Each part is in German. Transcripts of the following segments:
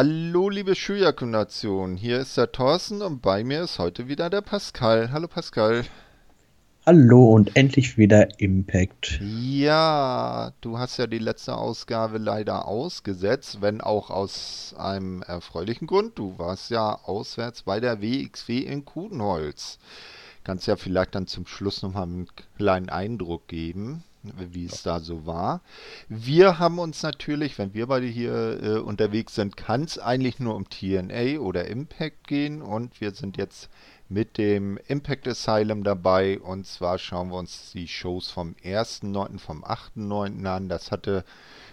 Hallo, liebe Schuljaku-Nation. Hier ist der Thorsten und bei mir ist heute wieder der Pascal. Hallo, Pascal. Hallo und endlich wieder Impact. Ja, du hast ja die letzte Ausgabe leider ausgesetzt, wenn auch aus einem erfreulichen Grund. Du warst ja auswärts bei der WXW in Kudenholz. Kannst ja vielleicht dann zum Schluss nochmal einen kleinen Eindruck geben, wie es da so war. Wir haben uns natürlich, wenn wir beide hier äh, unterwegs sind, kann es eigentlich nur um TNA oder Impact gehen und wir sind jetzt mit dem Impact Asylum dabei und zwar schauen wir uns die Shows vom 1.9., vom 8.9. an. Das hatte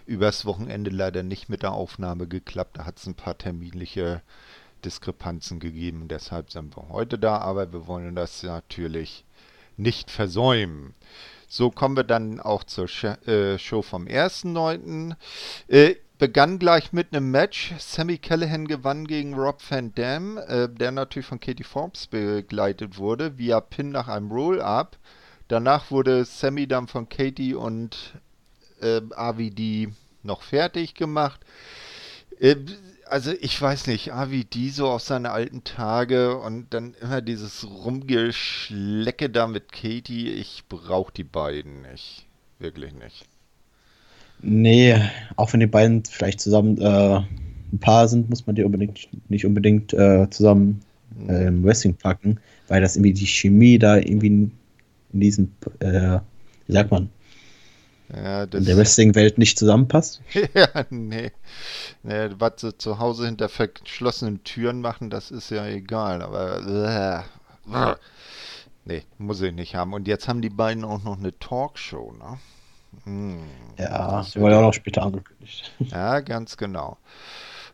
übers Wochenende leider nicht mit der Aufnahme geklappt. Da hat es ein paar terminliche Diskrepanzen gegeben. Deshalb sind wir heute da, aber wir wollen das natürlich nicht versäumen. So kommen wir dann auch zur äh, Show vom 1.9. Äh, begann gleich mit einem Match. Sammy Callahan gewann gegen Rob Van Dam, äh, der natürlich von Katie Forbes begleitet wurde, via Pin nach einem Roll-Up. Danach wurde Sammy dann von Katie und äh, AVD noch fertig gemacht. Äh, also ich weiß nicht, AVD so aus seinen alten Tage und dann immer dieses Rumgeschlecke da mit Katie. Ich brauche die beiden nicht. Wirklich nicht. Nee, auch wenn die beiden vielleicht zusammen äh, ein Paar sind, muss man die unbedingt nicht unbedingt äh, zusammen äh, im Wrestling packen, weil das irgendwie die Chemie da irgendwie in, in diesem, äh, wie sagt man, ja, in der Wrestling-Welt nicht zusammenpasst. ja, nee. nee. Was sie zu Hause hinter verschlossenen Türen machen, das ist ja egal, aber äh, nee, muss ich nicht haben. Und jetzt haben die beiden auch noch eine Talkshow, ne? Hm, ja, das wurde ja auch noch später angekündigt. Ja, ganz genau.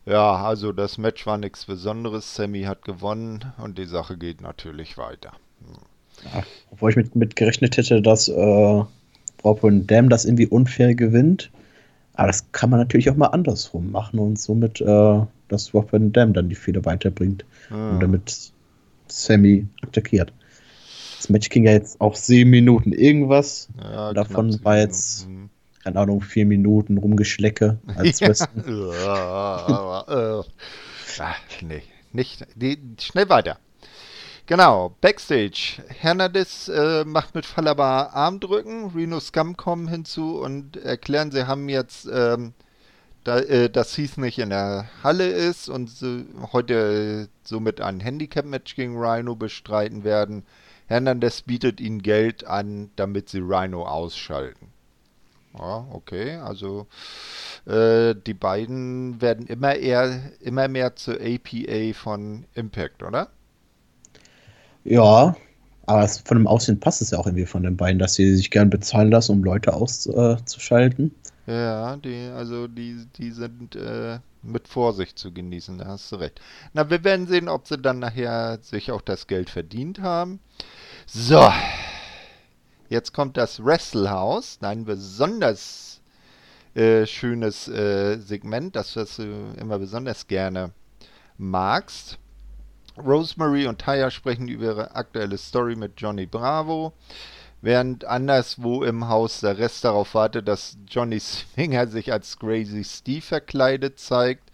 Ja, also das Match war nichts Besonderes. Sammy hat gewonnen und die Sache geht natürlich weiter. Hm. Ja, obwohl ich mit, mit gerechnet hätte, dass äh, Und Dam das irgendwie unfair gewinnt. Aber das kann man natürlich auch mal andersrum machen und somit, äh, dass und Dam dann die Fehler weiterbringt hm. und damit Sammy attackiert. Das Match ging ja jetzt auch sieben Minuten irgendwas. Ja, Davon war jetzt, keine Ahnung, vier Minuten rumgeschlecke als ja. Ach, nee, nicht. Die, schnell weiter. Genau, Backstage. Hernandez äh, macht mit Fallaba Armdrücken. Reno Scum kommen hinzu und erklären, sie haben jetzt, ähm, da, äh, dass Heath nicht in der Halle ist und so, heute somit ein Handicap-Match gegen Rhino bestreiten werden. Hernandez bietet ihnen Geld an, damit sie Rhino ausschalten. Ja, okay, also äh, die beiden werden immer eher, immer mehr zur APA von Impact, oder? Ja, aber es, von dem Aussehen passt es ja auch irgendwie von den beiden, dass sie sich gern bezahlen lassen, um Leute auszuschalten. Ja, die, also die, die sind äh, mit Vorsicht zu genießen, da hast du recht. Na, wir werden sehen, ob sie dann nachher sich auch das Geld verdient haben. So, jetzt kommt das Wrestlehouse, ein besonders äh, schönes äh, Segment, das du immer besonders gerne magst. Rosemary und Taya sprechen über ihre aktuelle Story mit Johnny Bravo, während anderswo im Haus der Rest darauf wartet, dass Johnny Swinger sich als Crazy Steve verkleidet zeigt.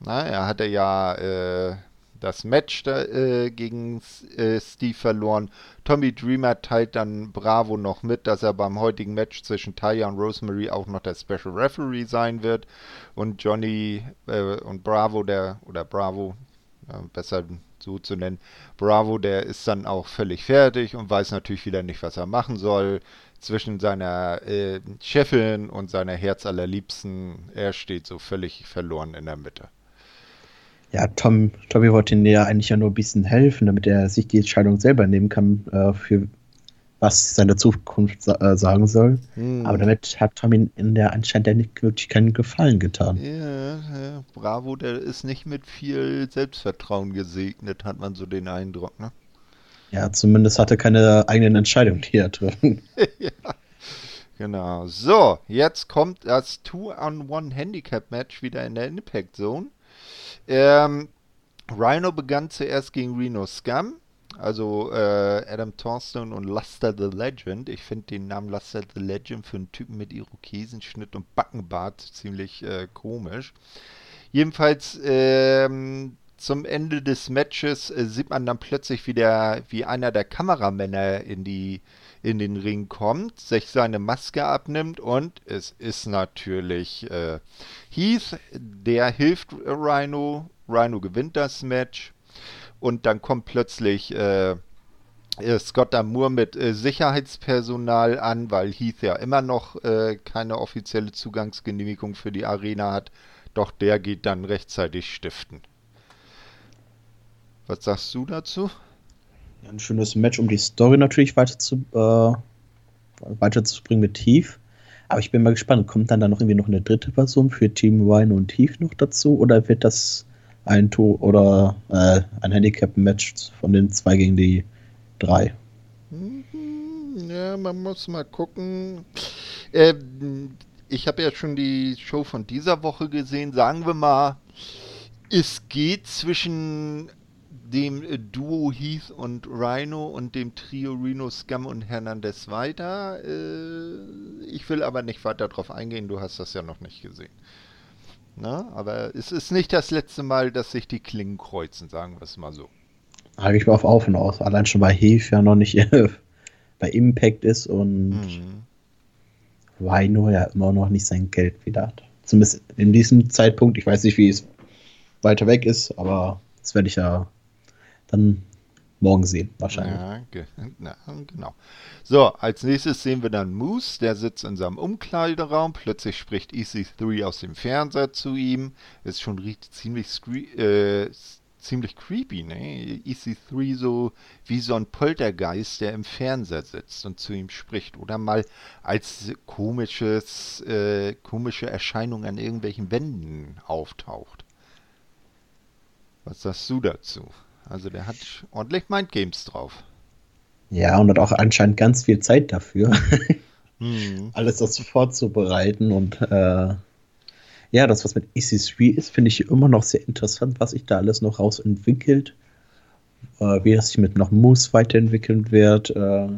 Na, er hatte ja äh, das Match da, äh, gegen äh, Steve verloren. Tommy Dreamer teilt dann Bravo noch mit, dass er beim heutigen Match zwischen Taya und Rosemary auch noch der Special Referee sein wird. Und Johnny äh, und Bravo, der, oder Bravo, besser so zu nennen, Bravo, der ist dann auch völlig fertig und weiß natürlich wieder nicht, was er machen soll. Zwischen seiner äh, Chefin und seiner Herzallerliebsten, er steht so völlig verloren in der Mitte. Ja, Tom, Tommy wollte ihm ja eigentlich ja nur ein bisschen helfen, damit er sich die Entscheidung selber nehmen kann, äh, für was seine Zukunft sa äh, sagen soll. Hm. Aber damit hat Tommy in der anscheinend nicht wirklich keinen Gefallen getan. Ja, ja, Bravo, der ist nicht mit viel Selbstvertrauen gesegnet, hat man so den Eindruck, ne? Ja, zumindest hatte keine eigenen Entscheidungen, die er treffen. ja. Genau. So, jetzt kommt das Two-on-One-Handicap-Match wieder in der Impact Zone. Ähm, Rhino begann zuerst gegen Reno Scum. Also äh, Adam Thornton und Luster the Legend. Ich finde den Namen Luster the Legend für einen Typen mit Irokesenschnitt und Backenbart ziemlich äh, komisch. Jedenfalls ähm, zum Ende des Matches äh, sieht man dann plötzlich, wie, der, wie einer der Kameramänner in, die, in den Ring kommt, sich seine Maske abnimmt und es ist natürlich äh, Heath, der hilft Rhino. Rhino gewinnt das Match und dann kommt plötzlich äh, äh, Scott Amour mit äh, Sicherheitspersonal an, weil Heath ja immer noch äh, keine offizielle Zugangsgenehmigung für die Arena hat. Doch der geht dann rechtzeitig stiften. Was sagst du dazu? Ja, ein schönes Match, um die Story natürlich weiter zu, äh, weiterzubringen mit Heath. Aber ich bin mal gespannt, kommt dann da noch irgendwie noch eine dritte Person für Team Wine und Heath noch dazu? Oder wird das ein Tor oder äh, ein Handicap-Match von den zwei gegen die drei. Mhm, ja, man muss mal gucken. Äh, ich habe ja schon die Show von dieser Woche gesehen. Sagen wir mal, es geht zwischen dem Duo Heath und Rhino und dem Trio Reno Scum und Hernandez weiter. Äh, ich will aber nicht weiter darauf eingehen, du hast das ja noch nicht gesehen. Na, aber es ist nicht das letzte Mal, dass sich die Klingen kreuzen, sagen wir es mal so habe ich mal auf Auf und Aus. Allein schon bei Heath ja noch nicht bei Impact ist und mhm. Rhino ja immer noch nicht sein Geld wieder hat. Zumindest in diesem Zeitpunkt. Ich weiß nicht, wie es weiter weg ist, aber das werde ich ja dann morgen sehen, wahrscheinlich. Ja, na, genau. So, als nächstes sehen wir dann Moose, der sitzt in seinem Umkleideraum. Plötzlich spricht EC3 aus dem Fernseher zu ihm. Ist schon ziemlich äh, ziemlich creepy, ne? EC3 so wie so ein Poltergeist, der im Fernseher sitzt und zu ihm spricht. Oder mal als komisches, äh, komische Erscheinung an irgendwelchen Wänden auftaucht. Was sagst du dazu? Also der hat ordentlich Mindgames drauf. Ja, und hat auch anscheinend ganz viel Zeit dafür. hm. Alles das vorzubereiten und äh, ja, das, was mit EC3 ist, finde ich immer noch sehr interessant, was sich da alles noch rausentwickelt. Äh, wie das sich mit noch Moose weiterentwickeln wird. Äh,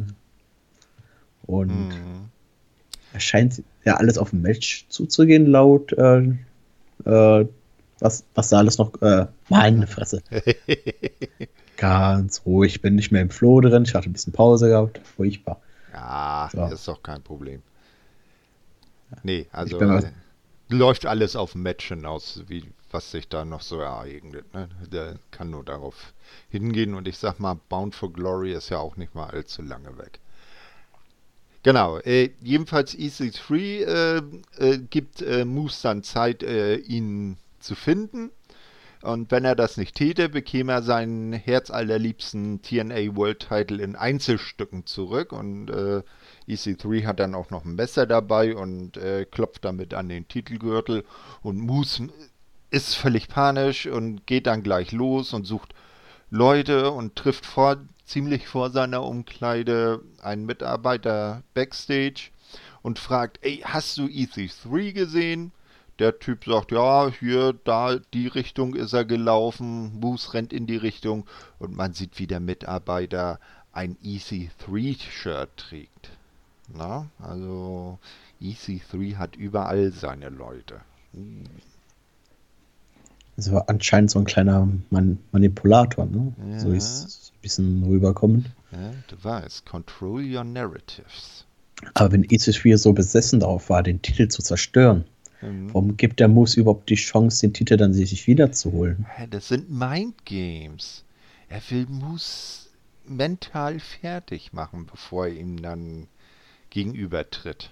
und mhm. es scheint ja alles auf ein Match zuzugehen, laut äh, äh was, was da alles noch. Äh, meine Fresse. Ganz ruhig, ich bin nicht mehr im Floh drin. Ich hatte ein bisschen Pause gehabt. Furchtbar. Ja, so. ist doch kein Problem. Nee, also. Mal, läuft alles auf ein Match hinaus, wie was sich da noch so ereignet. Ne? Der kann nur darauf hingehen und ich sag mal, Bound for Glory ist ja auch nicht mal allzu lange weg. Genau, äh, jedenfalls EC3 äh, äh, gibt äh, Moose dann Zeit, äh, ihn zu finden. Und wenn er das nicht täte, bekäme er seinen herzallerliebsten TNA World Title in Einzelstücken zurück. Und äh, EC3 hat dann auch noch ein Messer dabei und äh, klopft damit an den Titelgürtel. Und Moose ist völlig panisch und geht dann gleich los und sucht Leute und trifft vor, ziemlich vor seiner Umkleide einen Mitarbeiter backstage und fragt, ey, hast du EC3 gesehen? Der Typ sagt, ja, hier, da, die Richtung ist er gelaufen. Moose rennt in die Richtung und man sieht, wie der Mitarbeiter ein EC3-Shirt trägt. Na, also EC3 hat überall seine Leute. Das war anscheinend so ein kleiner Man Manipulator, ne? Ja. So ist es ein bisschen rüberkommen. Ja, du weißt, control your narratives. Aber wenn EC3 so besessen darauf war, den Titel zu zerstören, mhm. warum gibt der Moose überhaupt die Chance, den Titel dann sich wiederzuholen? Das sind Mindgames. Er will Moose mental fertig machen, bevor er ihm dann gegenübertritt.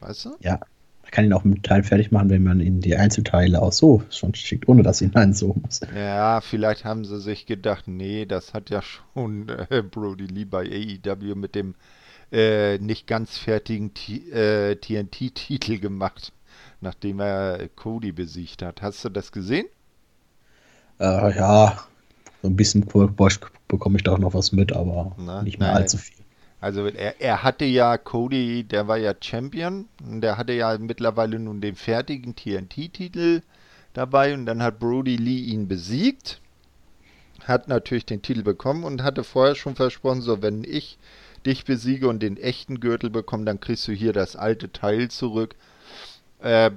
Weißt du? Ja. Man kann ihn auch Teil fertig machen, wenn man ihn die Einzelteile auch so schon schickt, ohne dass ihn einen so muss. Ja, vielleicht haben sie sich gedacht, nee, das hat ja schon äh, Brody Lee bei AEW mit dem äh, nicht ganz fertigen äh, TNT-Titel gemacht, nachdem er Cody besiegt hat. Hast du das gesehen? Äh, ja, so ein bisschen bekomme ich da auch noch was mit, aber Na, nicht mehr nein. allzu viel. Also er, er hatte ja Cody, der war ja Champion, und der hatte ja mittlerweile nun den fertigen TNT-Titel dabei und dann hat Brody Lee ihn besiegt, hat natürlich den Titel bekommen und hatte vorher schon versprochen, so wenn ich dich besiege und den echten Gürtel bekomme, dann kriegst du hier das alte Teil zurück. Äh,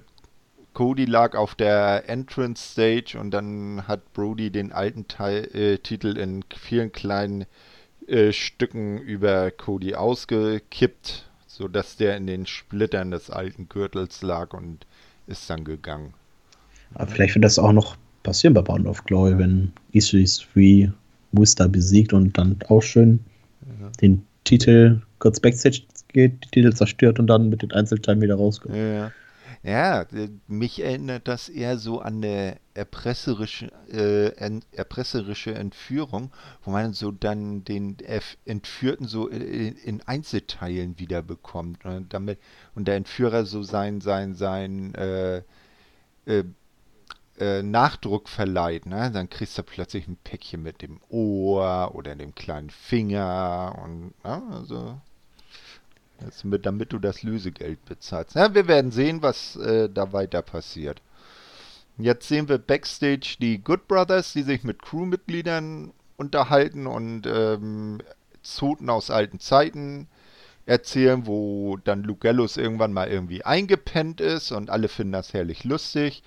Cody lag auf der Entrance Stage und dann hat Brody den alten Teil, äh, Titel in vielen kleinen äh, Stücken über Cody ausgekippt, sodass der in den Splittern des alten Gürtels lag und ist dann gegangen. Aber vielleicht wird das auch noch passieren bei Bound of Glory, wenn EC3 Muster besiegt und dann auch schön ja. den Titel kurz Backstage geht, die Titel zerstört und dann mit den Einzelteilen wieder rauskommt. Ja. Ja, mich erinnert das eher so an eine erpresserische, äh, erpresserische Entführung, wo man so dann den Entführten so in, in Einzelteilen wieder bekommt. Und, ne, damit, und der Entführer so sein, sein, sein äh, äh, äh, Nachdruck verleiht. Ne? Dann kriegst du plötzlich ein Päckchen mit dem Ohr oder dem kleinen Finger und ne? also mit, damit du das Lösegeld bezahlst. Ja, wir werden sehen, was äh, da weiter passiert. Jetzt sehen wir backstage die Good Brothers, die sich mit Crewmitgliedern unterhalten und ähm, Zoten aus alten Zeiten erzählen, wo dann Lugellus irgendwann mal irgendwie eingepennt ist und alle finden das herrlich lustig.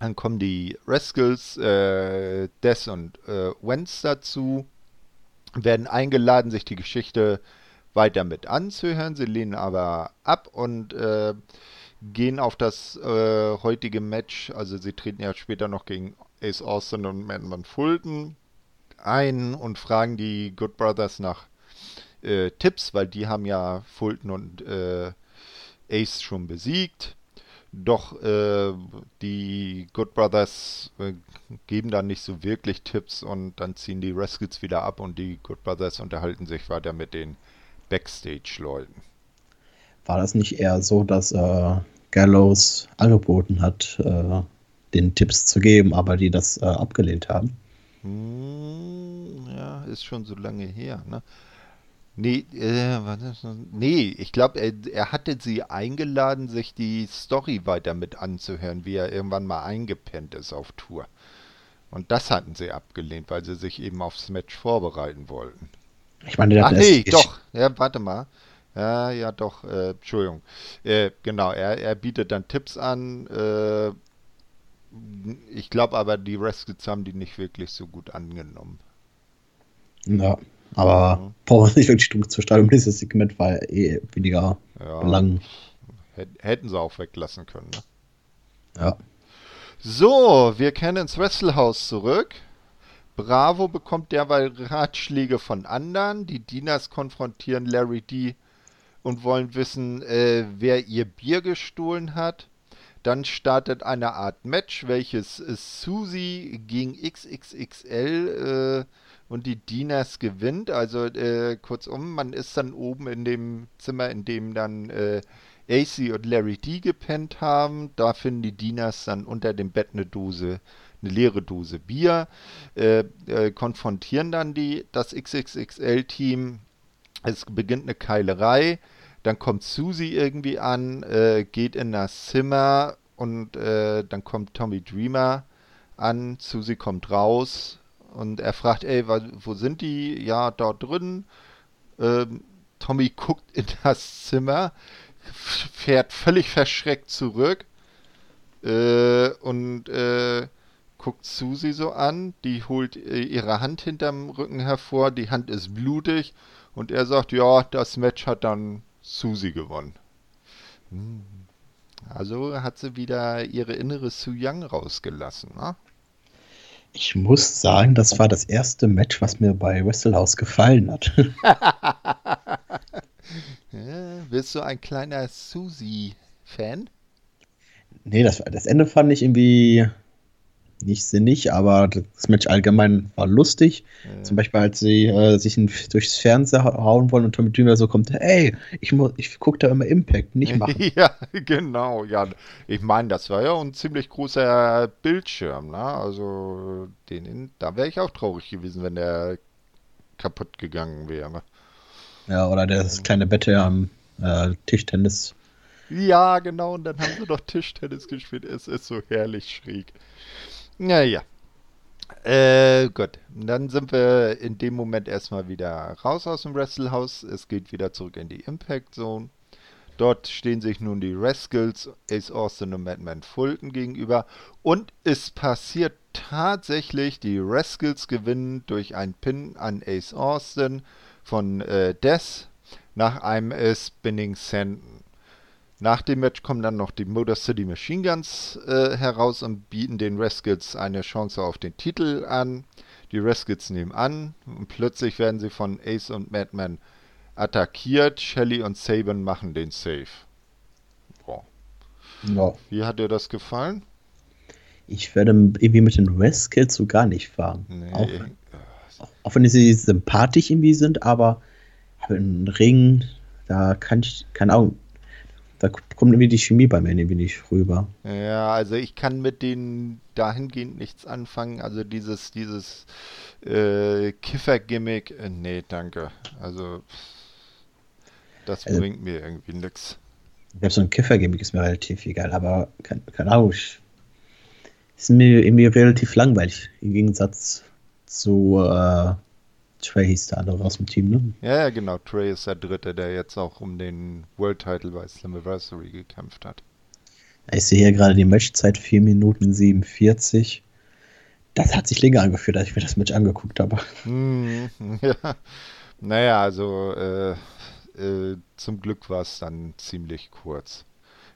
Dann kommen die Rascals, äh, Des und äh, Wentz dazu, werden eingeladen, sich die Geschichte äh, weiter mit anzuhören. Sie lehnen aber ab und äh, gehen auf das äh, heutige Match. Also sie treten ja später noch gegen Ace Austin und Madman Fulton ein und fragen die Good Brothers nach äh, Tipps, weil die haben ja Fulton und äh, Ace schon besiegt. Doch äh, die Good Brothers äh, geben dann nicht so wirklich Tipps und dann ziehen die Rascals wieder ab und die Good Brothers unterhalten sich weiter mit den Backstage-Leuten. War das nicht eher so, dass äh, Gallows angeboten hat, äh, den Tipps zu geben, aber die das äh, abgelehnt haben? Hm, ja, ist schon so lange her, ne? Nee, äh, nee, ich glaube, er, er, hatte sie eingeladen, sich die Story weiter mit anzuhören, wie er irgendwann mal eingepennt ist auf Tour. Und das hatten sie abgelehnt, weil sie sich eben aufs Match vorbereiten wollten. Ich meine, der Ach nee, doch. Ja, warte mal. Ja, ja, doch. Äh, Entschuldigung. Äh, genau, er, er bietet dann Tipps an. Äh, ich glaube aber, die Rescues haben die nicht wirklich so gut angenommen. Ja, aber mhm. brauchen wir nicht wirklich dumm zu starten. Dieses Segment war eh weniger ja, lang. Hätten sie auch weglassen können, ne? Ja. So, wir kennen ins Wrestlehouse zurück. Bravo bekommt derweil Ratschläge von anderen. Die Dieners konfrontieren Larry D. und wollen wissen, äh, wer ihr Bier gestohlen hat. Dann startet eine Art Match, welches Susie gegen XXXL äh, und die Dieners gewinnt. Also äh, kurzum, man ist dann oben in dem Zimmer, in dem dann äh, AC und Larry D gepennt haben. Da finden die Dieners dann unter dem Bett eine Dose eine leere Dose Bier, äh, äh, konfrontieren dann die, das XXXL-Team. Es beginnt eine Keilerei. Dann kommt Susie irgendwie an, äh, geht in das Zimmer und äh, dann kommt Tommy Dreamer an. Susie kommt raus und er fragt, ey, wo sind die? Ja, dort drin. Ähm, Tommy guckt in das Zimmer, fährt völlig verschreckt zurück äh, und äh, guckt Susi so an, die holt äh, ihre Hand hinterm Rücken hervor, die Hand ist blutig und er sagt, ja, das Match hat dann Susi gewonnen. Hm. Also hat sie wieder ihre innere Su Young rausgelassen, ne? Ich muss sagen, das war das erste Match, was mir bei Wrestle gefallen hat. ja, bist du ein kleiner Susi-Fan? Nee, das, das Ende fand ich irgendwie nicht sinnig, aber das Match allgemein war lustig. Ja. Zum Beispiel, als sie äh, sich in, durchs Fernseher hauen wollen und Tommy Dreamer so kommt, ey, ich, ich gucke da immer Impact, nicht machen. ja, genau, ja. Ich meine, das war ja ein ziemlich großer Bildschirm, ne? Also, den, da wäre ich auch traurig gewesen, wenn der kaputt gegangen wäre. Ja, oder das kleine Bett am äh, Tischtennis. Ja, genau, und dann haben sie doch Tischtennis gespielt. Es ist so herrlich schräg. Naja. Äh, gut. Dann sind wir in dem Moment erstmal wieder raus aus dem Wrestlehouse. Es geht wieder zurück in die Impact Zone. Dort stehen sich nun die Rascals, Ace Austin und Madman Fulton gegenüber. Und es passiert tatsächlich, die Rascals gewinnen durch einen Pin an Ace Austin von äh, Death nach einem äh, Spinning Senden. Nach dem Match kommen dann noch die Motor City Machine Guns äh, heraus und bieten den Rascals eine Chance auf den Titel an. Die Rascals nehmen an und plötzlich werden sie von Ace und Madman attackiert. Shelly und Saban machen den Save. Boah. Ja. Wie hat dir das gefallen? Ich werde irgendwie mit den Rascals so gar nicht fahren. Nee. Auch, auch, wenn sie sympathisch irgendwie sind, aber im Ring, da kann ich, keine Ahnung, da kommt irgendwie die Chemie bei mir irgendwie nicht rüber. Ja, also ich kann mit denen dahingehend nichts anfangen. Also dieses, dieses äh, Kiffer-Gimmick, äh, nee, danke. Also das also, bringt mir irgendwie nichts. Ich glaube, so ein Kiffer-Gimmick ist mir relativ egal, aber keine, keine Ahnung. Ist mir irgendwie relativ langweilig im Gegensatz zu äh, Trey hieß der andere aus dem Team, ne? Ja, ja, genau. Trey ist der Dritte, der jetzt auch um den World Title bei Slammiversary gekämpft hat. Ich sehe hier gerade die Matchzeit 4 Minuten 47. Das hat sich länger angefühlt, als ich mir das Match angeguckt habe. Mm, ja. Naja, also äh, äh, zum Glück war es dann ziemlich kurz.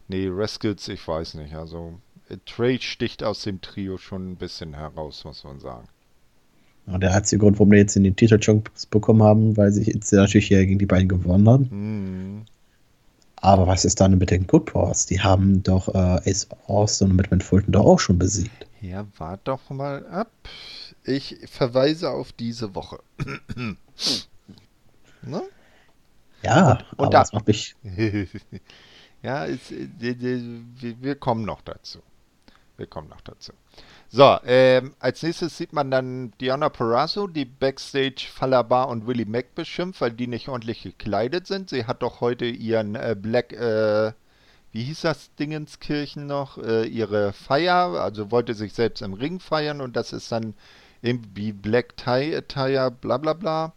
Nee, Rascals, ich weiß nicht. Also äh, Trey sticht aus dem Trio schon ein bisschen heraus, muss man sagen. Und der einzige Grund, warum wir jetzt in den Titelchunks bekommen haben, weil sie jetzt natürlich hier gegen die beiden gewonnen haben. Mhm. Aber was ist dann mit den Good Boys? Die haben doch äh, Ace Austin und Madman Fulton doch auch schon besiegt. Ja, wart doch mal ab. Ich verweise auf diese Woche. ne? Ja, und, und aber das macht mich. ja, es, wir kommen noch dazu. Wir kommen noch dazu. So, ähm, als nächstes sieht man dann Diana Perazzo, die Backstage Falabar und Willie Mack beschimpft, weil die nicht ordentlich gekleidet sind. Sie hat doch heute ihren äh, Black, äh, wie hieß das Dingenskirchen noch, äh, ihre Feier, also wollte sich selbst im Ring feiern und das ist dann irgendwie Black Tie Attire, bla bla bla,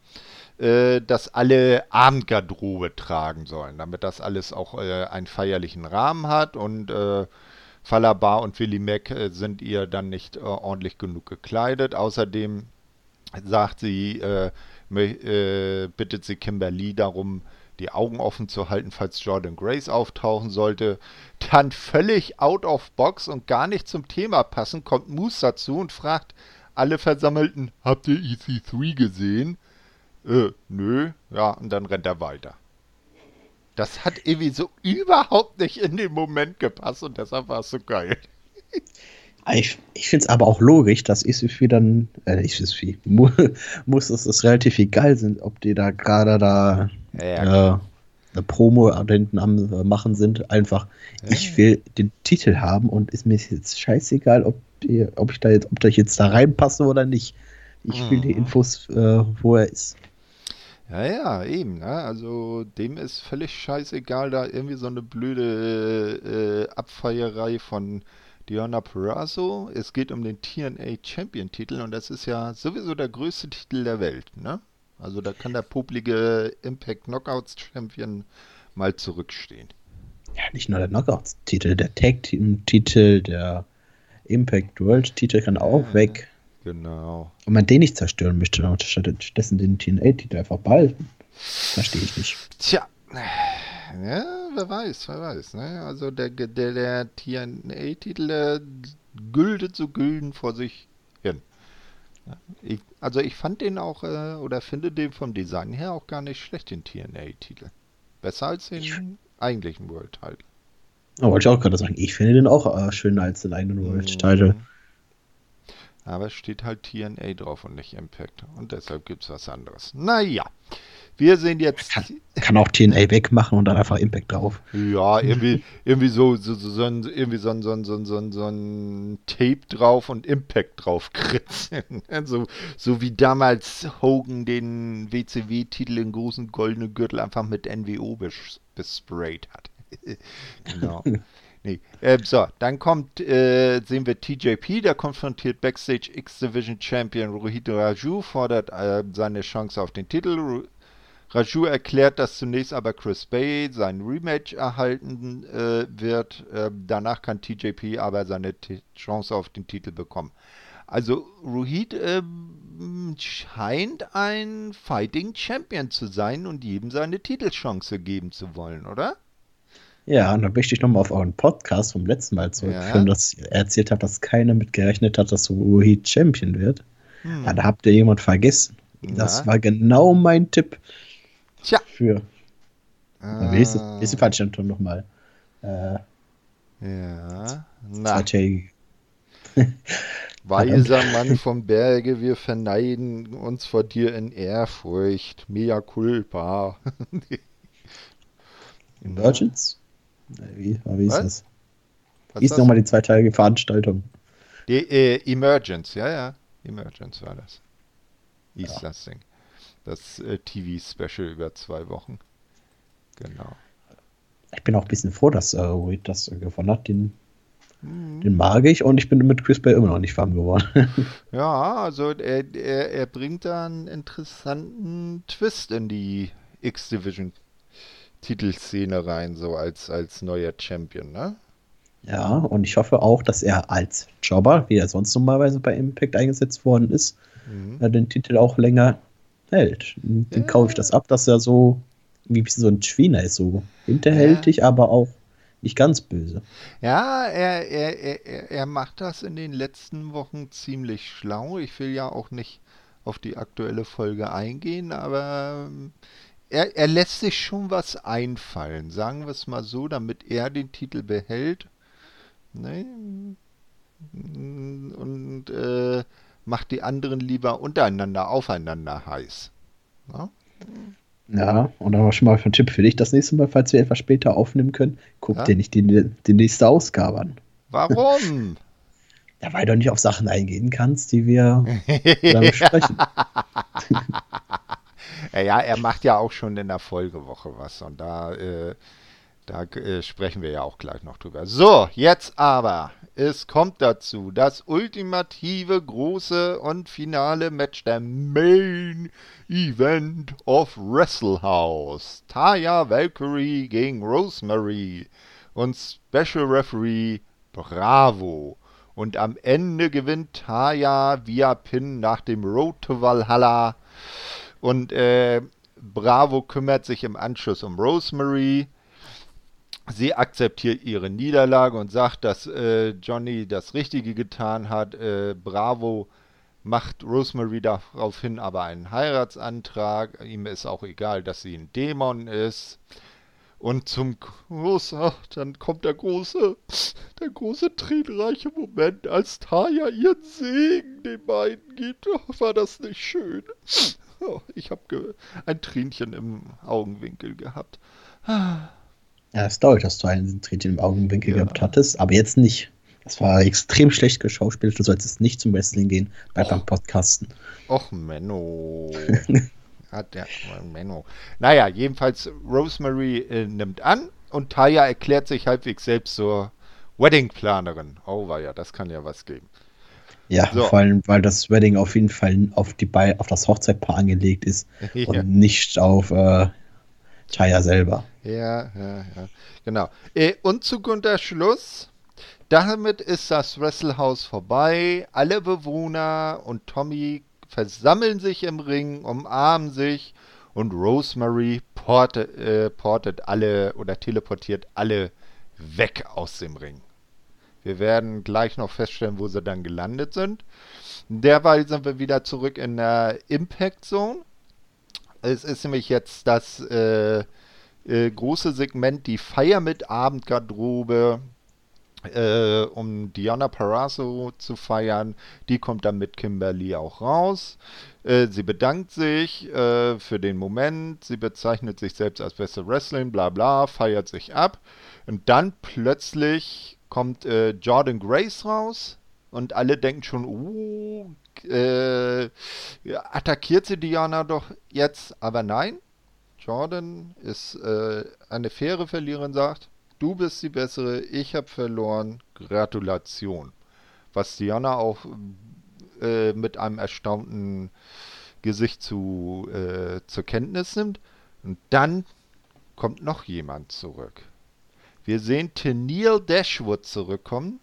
äh, dass alle Abendgarderobe tragen sollen, damit das alles auch äh, einen feierlichen Rahmen hat und äh, Falabar und Willy Mack äh, sind ihr dann nicht äh, ordentlich genug gekleidet. Außerdem sagt sie, äh, bittet sie Kimberly darum, die Augen offen zu halten, falls Jordan Grace auftauchen sollte. Dann völlig out of box und gar nicht zum Thema passen, kommt Moose dazu und fragt alle Versammelten, habt ihr EC3 gesehen? Äh, nö, ja, und dann rennt er weiter. Das hat irgendwie so überhaupt nicht in den Moment gepasst und deshalb war es so geil. Ich, ich finde es aber auch logisch, dass Issufi dann, äh, Issufi, muss es das relativ egal sind, ob die da gerade da ja, äh, eine Promo da hinten am äh, machen sind. Einfach, ja. ich will den Titel haben und ist mir jetzt scheißegal, ob, die, ob ich da jetzt, ob ich jetzt da reinpasse oder nicht. Ich will die mhm. Infos, äh, wo er ist. Ja, ja, eben. Ne? Also dem ist völlig scheißegal, da irgendwie so eine blöde äh, Abfeierei von Diana Perazzo. Es geht um den TNA Champion Titel und das ist ja sowieso der größte Titel der Welt. Ne? Also da kann der publige Impact Knockouts Champion mal zurückstehen. Ja, nicht nur der Knockouts-Titel, der Tag-Team-Titel, der Impact World-Titel kann auch ja. weg. Genau. Und man den nicht zerstören möchte, dann stattdessen den TNA-Titel einfach behalten. Verstehe ich nicht. Tja. Ja, wer weiß, wer weiß. Ne? Also der, der, der TNA-Titel, der gültet so gülden vor sich hin. Ich, also ich fand den auch, äh, oder finde den vom Design her auch gar nicht schlecht, den TNA-Titel. Besser als den ich, eigentlichen World-Title. Oh, wollte ich auch gerade sagen, ich finde den auch äh, schöner als den eigenen World-Title. Mhm. Aber es steht halt TNA drauf und nicht Impact. Und deshalb gibt es was anderes. Naja. Wir sehen jetzt. Kann, kann, auch TNA wegmachen und dann einfach Impact drauf. Ja, irgendwie, irgendwie so, so, so, so, ein, irgendwie so, ein, so, ein, so, ein, so ein Tape drauf und Impact drauf kritzeln. so, so wie damals Hogan den WCW-Titel in großen goldenen Gürtel einfach mit NWO bes besprayt hat. genau. Nee. Äh, so, dann kommt, äh, sehen wir TJP, der konfrontiert Backstage X-Division Champion Rohit Raju, fordert äh, seine Chance auf den Titel. Raju erklärt, dass zunächst aber Chris Bay sein Rematch erhalten äh, wird. Äh, danach kann TJP aber seine T Chance auf den Titel bekommen. Also Rohit äh, scheint ein Fighting Champion zu sein und jedem seine Titelchance geben zu wollen, oder? Ja, und da möchte ich nochmal auf euren Podcast vom letzten Mal zurückführen, ja. dass ihr erzählt habt, dass keiner mit gerechnet hat, dass Rohit Champion wird. Hm. Ja, da habt ihr jemand vergessen. Das ja. war genau mein Tipp. Tja. Für. Ah. Wie ist, ist die Veranstaltung nochmal? Äh, ja. Na. Weiser Mann vom Berge, wir verneiden uns vor dir in Ehrfurcht. Mea culpa. Emergence? Wie, wie ist Was? das? Was wie ist nochmal die zweiteilige Veranstaltung? Die äh, Emergence, ja, ja. Emergence war das. Hieß ja. das Ding. Das äh, TV-Special über zwei Wochen. Genau. Ich bin auch ein bisschen froh, dass äh, Reed das äh, gewonnen hat. Den, mhm. den mag ich und ich bin mit Chris Bay immer noch nicht warm geworden. ja, also er, er, er bringt da einen interessanten Twist in die X-Division Titelszene rein, so als, als neuer Champion, ne? Ja, und ich hoffe auch, dass er als Jobber, wie er sonst normalerweise bei Impact eingesetzt worden ist, mhm. Äh, den Titel auch länger hält. Den ja. kaufe ich das ab, dass er so wie so ein Schwiener ist, so hinterhältig, ja. aber auch nicht ganz böse. Ja, er, er, er, er macht das in den letzten Wochen ziemlich schlau. Ich will ja auch nicht auf die aktuelle Folge eingehen, aber ähm, er, er lässt sich schon was einfallen, sagen wir es mal so, damit er den Titel behält. Ne? Und äh, macht die anderen lieber untereinander, aufeinander heiß. Ja, ja und dann schon mal ein Tipp für dich das nächste Mal, falls wir etwas später aufnehmen können, guck ja? dir nicht die, die nächste Ausgabe an. Warum? ja, weil du nicht auf Sachen eingehen kannst, die wir besprechen. ja, er macht ja auch schon in der Folgewoche was und da, äh, da äh, sprechen wir ja auch gleich noch drüber. So, jetzt aber es kommt dazu. Das ultimative, große und finale Match der Main Event of Wrestle House. Taya Valkyrie gegen Rosemary und Special Referee Bravo. Und am Ende gewinnt Taya via Pin nach dem Road to Valhalla. Und äh, Bravo kümmert sich im Anschluss um Rosemary. Sie akzeptiert ihre Niederlage und sagt, dass äh, Johnny das Richtige getan hat. Äh, Bravo macht Rosemary daraufhin aber einen Heiratsantrag. Ihm ist auch egal, dass sie ein Dämon ist. Und zum großen, dann kommt der große, der große tränenreiche Moment, als Taya ihren Segen den beiden gibt. War das nicht schön? Oh, ich habe ein Tränchen im Augenwinkel gehabt. Ah. Ja, es dauert, dass du einen Tränchen im Augenwinkel ja. gehabt hattest, aber jetzt nicht. Das war extrem schlecht geschauspielt. Du solltest nicht zum Wrestling gehen, bleib beim Podcasten. Och, Menno. Hat der Menno. Naja, jedenfalls, Rosemary äh, nimmt an und Taya erklärt sich halbwegs selbst zur Weddingplanerin. Oh, war ja, das kann ja was geben. Ja, so. vor allem, weil das Wedding auf jeden Fall auf, die Be auf das Hochzeitpaar angelegt ist ja. und nicht auf äh, Chaya selber. Ja, ja, ja. Genau. Äh, und zu guter Schluss. Damit ist das Wrestlehouse vorbei. Alle Bewohner und Tommy versammeln sich im Ring, umarmen sich und Rosemary portet, äh, portet alle oder teleportiert alle weg aus dem Ring. Wir werden gleich noch feststellen, wo sie dann gelandet sind. Derweil sind wir wieder zurück in der Impact Zone. Es ist nämlich jetzt das äh, äh, große Segment, die Feier mit Abendgarderobe, äh, um Diana Parasso zu feiern. Die kommt dann mit Kimberly auch raus. Äh, sie bedankt sich äh, für den Moment. Sie bezeichnet sich selbst als beste Wrestling, bla bla, feiert sich ab. Und dann plötzlich kommt äh, Jordan Grace raus und alle denken schon, oh, äh, attackiert sie Diana doch jetzt, aber nein. Jordan ist äh, eine faire Verliererin, sagt, du bist die bessere, ich habe verloren, Gratulation. Was Diana auch äh, mit einem erstaunten Gesicht zu, äh, zur Kenntnis nimmt. Und dann kommt noch jemand zurück. Wir sehen Tennille Dashwood zurückkommen.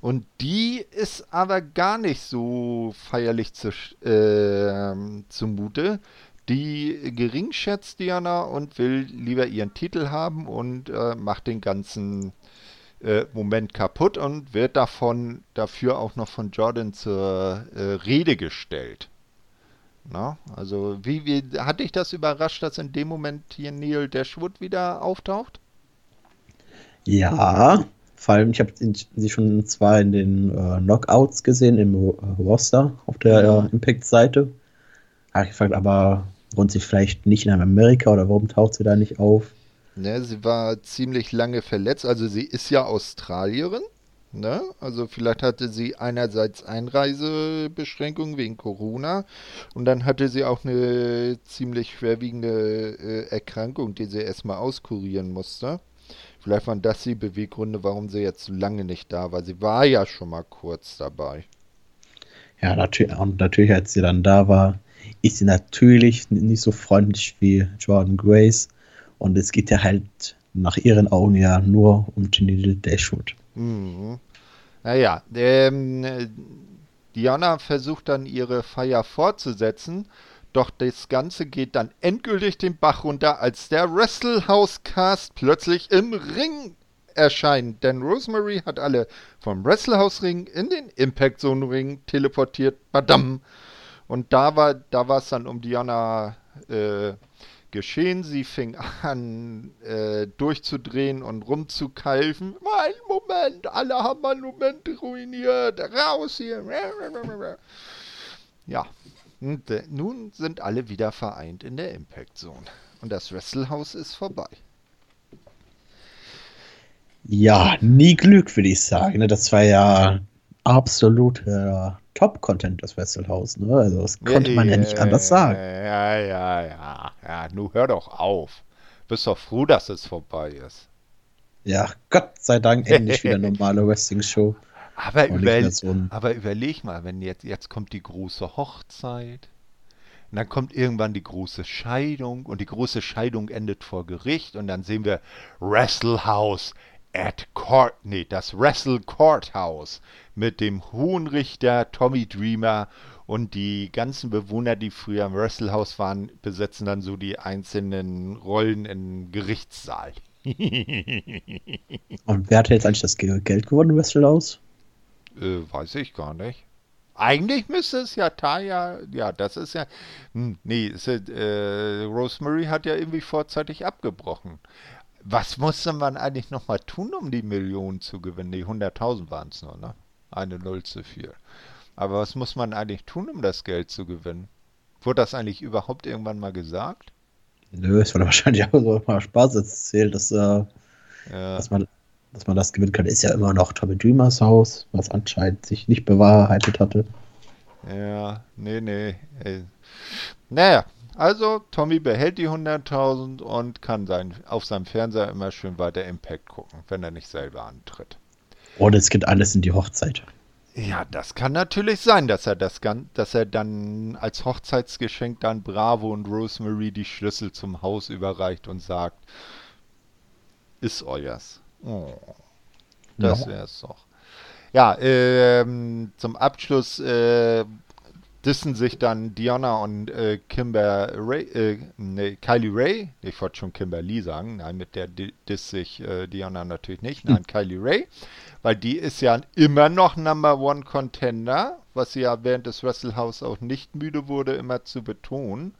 Und die ist aber gar nicht so feierlich zu, äh, zumute. Die geringschätzt Diana und will lieber ihren Titel haben und äh, macht den ganzen äh, Moment kaputt und wird davon dafür auch noch von Jordan zur äh, Rede gestellt. Na, also wie, wie hat dich das überrascht, dass in dem Moment hier Neil Dashwood wieder auftaucht? Ja, vor allem, ich habe sie schon zwar in den äh, Knockouts gesehen, im äh, Roster auf der äh, Impact-Seite. Habe ich gefragt, aber wohnt sie vielleicht nicht in Amerika oder warum taucht sie da nicht auf? Ne, sie war ziemlich lange verletzt. Also sie ist ja Australierin. Ne? Also vielleicht hatte sie einerseits Einreisebeschränkungen wegen Corona und dann hatte sie auch eine ziemlich schwerwiegende äh, Erkrankung, die sie erstmal auskurieren musste. Vielleicht waren das die Beweggründe, warum sie jetzt so lange nicht da war. Sie war ja schon mal kurz dabei. Ja, natürlich, und natürlich, als sie dann da war, ist sie natürlich nicht so freundlich wie Jordan Grace. Und es geht ja halt nach ihren Augen ja nur um Janelle Dashwood. Mhm. Naja, ähm, Diana versucht dann ihre Feier fortzusetzen, doch das Ganze geht dann endgültig den Bach runter, als der Wrestlehouse Cast plötzlich im Ring erscheint. Denn Rosemary hat alle vom Wrestlehouse Ring in den Impact Zone Ring teleportiert. Badam! Und da war da es dann um Diana äh, geschehen. Sie fing an, äh, durchzudrehen und rumzukalfen. Mein Moment, alle haben meinen Moment ruiniert. Raus hier. Ja, nun sind alle wieder vereint in der Impact Zone. Und das Wrestlehouse ist vorbei. Ja, nie Glück, würde ich sagen. Ne? Das war ja absoluter Top-Content, das Wesselhaus. Ne? Also das konnte man ja, ja nicht anders sagen. Ja, ja, ja. Ja, nun hör doch auf. Bist doch froh, dass es vorbei ist. Ja, Gott sei Dank endlich wieder normale Wrestling-Show. Aber, über, so aber überleg mal, wenn jetzt, jetzt kommt die große Hochzeit, und dann kommt irgendwann die große Scheidung und die große Scheidung endet vor Gericht und dann sehen wir Wrestlehouse at Court, nee, das Wrestle Courthouse mit dem Hohenrichter Tommy Dreamer und die ganzen Bewohner, die früher im Wrestlehouse waren, besetzen dann so die einzelnen Rollen im Gerichtssaal. und wer hat jetzt eigentlich das Geld gewonnen im Wrestlehouse? Äh, weiß ich gar nicht. Eigentlich müsste es ja Taya, ja, das ist ja, hm, nee, ist, äh, Rosemary hat ja irgendwie vorzeitig abgebrochen. Was musste man eigentlich nochmal tun, um die Millionen zu gewinnen? Die 100.000 waren es nur, ne? Eine Null zu viel. Aber was muss man eigentlich tun, um das Geld zu gewinnen? Wurde das eigentlich überhaupt irgendwann mal gesagt? Nö, es war wahrscheinlich auch so mal Spaß erzählt, dass, äh, ja. dass, man, dass man das gewinnen kann. Ist ja immer noch Tommy Dreamers Haus, was anscheinend sich nicht bewahrheitet hatte. Ja, nee, nee. Ey. Naja, also Tommy behält die 100.000 und kann sein, auf seinem Fernseher immer schön weiter Impact gucken, wenn er nicht selber antritt. Oder es geht alles in die Hochzeit. Ja, das kann natürlich sein, dass er das dass er dann als Hochzeitsgeschenk dann Bravo und Rosemary die Schlüssel zum Haus überreicht und sagt, ist euers. Oh, das wäre es doch. Ja, ähm, zum Abschluss äh, dissen sich dann Diana und äh, Kimber Ray, äh, nee, Kylie Ray, ich wollte schon Kimberly sagen, nein, mit der diss sich äh, Diana natürlich nicht, nein, hm. Kylie Ray, weil die ist ja immer noch Number One Contender, was sie ja während des Wrestle auch nicht müde wurde, immer zu betonen.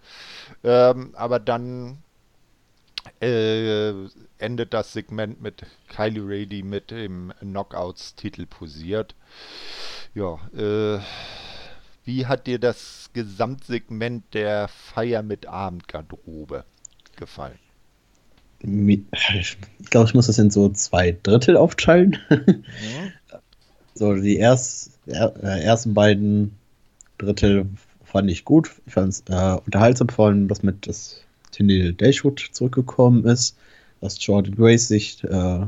Ähm, aber dann äh, endet das Segment mit Kylie Ray, die mit dem Knockouts-Titel posiert. Ja, äh, wie hat dir das Gesamtsegment der Feier mit Abendgarderobe gefallen? Ich glaube, ich muss das in so zwei Drittel aufteilen. Mhm. so, die erst, er, äh, ersten beiden Drittel fand ich gut. Ich fand es äh, unterhaltsam, vor allem, dass mit das Tennille Dashwood zurückgekommen ist, dass Jordan Grace sich äh,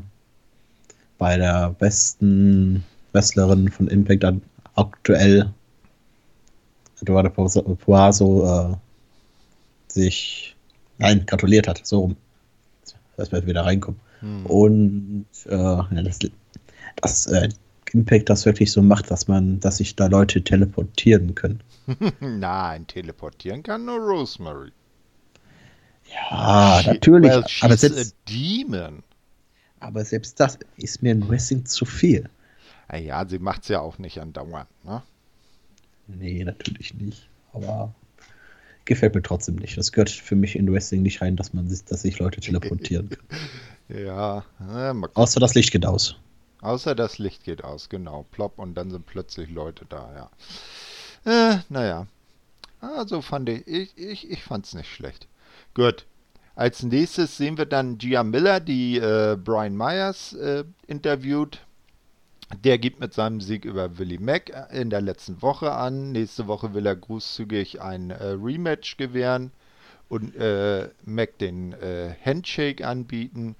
bei der besten Wrestlerin von Impact dann aktuell Eduardo Poaso äh, sich Nein, gratuliert hat, so rum. Dass wir wieder reinkommen. Hm. Und äh, ja, das, das äh, Impact das wirklich so macht, dass man, dass sich da Leute teleportieren können. Nein, teleportieren kann nur Rosemary. Ja, she, natürlich. Well, aber selbst, demon. aber selbst das ist mir in Wrestling zu viel. Ja, sie macht es ja auch nicht andauernd, ne? Nee, natürlich nicht. Aber gefällt mir trotzdem nicht. Das gehört für mich in Wrestling nicht rein, dass man dass sich Leute teleportieren können. ja. ja Außer das Licht geht aus. Außer das Licht geht aus, genau. Plopp und dann sind plötzlich Leute da, ja. Äh, naja. Also fand ich, ich, ich, ich fand's nicht schlecht. Gut. Als nächstes sehen wir dann Gia Miller, die äh, Brian Myers äh, interviewt. Der gibt mit seinem Sieg über Willie Mack in der letzten Woche an. Nächste Woche will er großzügig ein äh, Rematch gewähren und äh, Mac den äh, Handshake anbieten.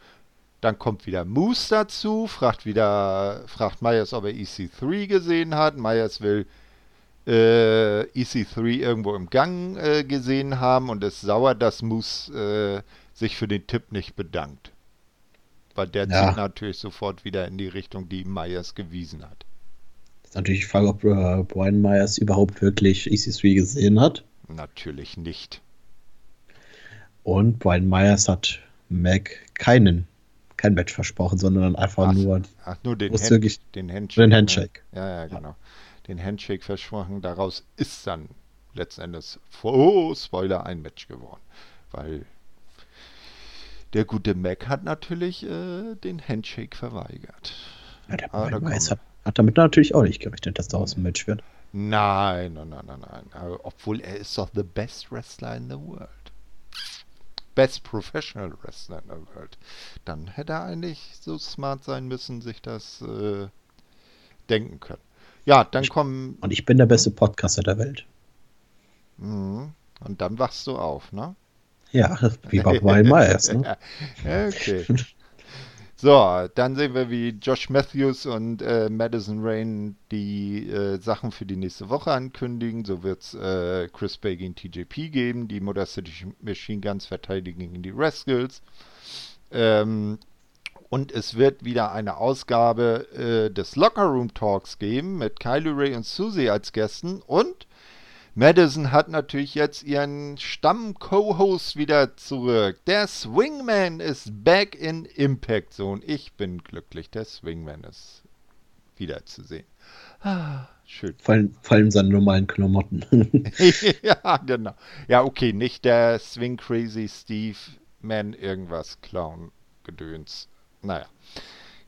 Dann kommt wieder Moose dazu, fragt wieder, fragt Myers, ob er EC3 gesehen hat. Myers will äh, EC3 irgendwo im Gang äh, gesehen haben und ist sauer, dass Moose äh, sich für den Tipp nicht bedankt. Weil der ja. zieht natürlich sofort wieder in die Richtung, die Myers gewiesen hat. Das ist natürlich die Frage, ob äh, Brian Myers überhaupt wirklich EC3 gesehen hat. Natürlich nicht. Und Brian Myers hat Mac keinen kein Match versprochen, sondern einfach ach, nur, ach, nur den, Hand, den Handshake. Den Handshake. Ja, ja, genau. Ja. Den Handshake versprochen. Daraus ist dann letzten Endes, oh, Spoiler, ein Match geworden. Weil der gute Mac hat natürlich äh, den Handshake verweigert. Ja, der Aber hat, hat damit natürlich auch nicht gerechnet, dass daraus ein Match wird. Nein, nein, nein, nein, nein. Obwohl er ist doch the best wrestler in the world. Best Professional Wrestler in der Welt. Dann hätte er eigentlich so smart sein müssen, sich das äh, denken können. Ja, dann ich, kommen. Und ich bin der beste Podcaster der Welt. Mhm. Und dann wachst du auf, ne? Ja, wie bei Brian Myers, ne? okay. So, dann sehen wir, wie Josh Matthews und äh, Madison Rain die äh, Sachen für die nächste Woche ankündigen. So wird es äh, Chris Bay gegen TJP geben, die Motor City Machine Guns verteidigen gegen die Rascals. Ähm, und es wird wieder eine Ausgabe äh, des Locker Room Talks geben mit Kylie Ray und Susie als Gästen und Madison hat natürlich jetzt ihren Stamm-Co-Host wieder zurück. Der Swingman ist back in Impact Zone. Ich bin glücklich, der Swingman ist wiederzusehen. Ah, schön. Vor allem, vor allem seine normalen Klamotten. ja, genau. Ja, okay, nicht der Swing Crazy Steve Man irgendwas Clown Gedöns. Naja.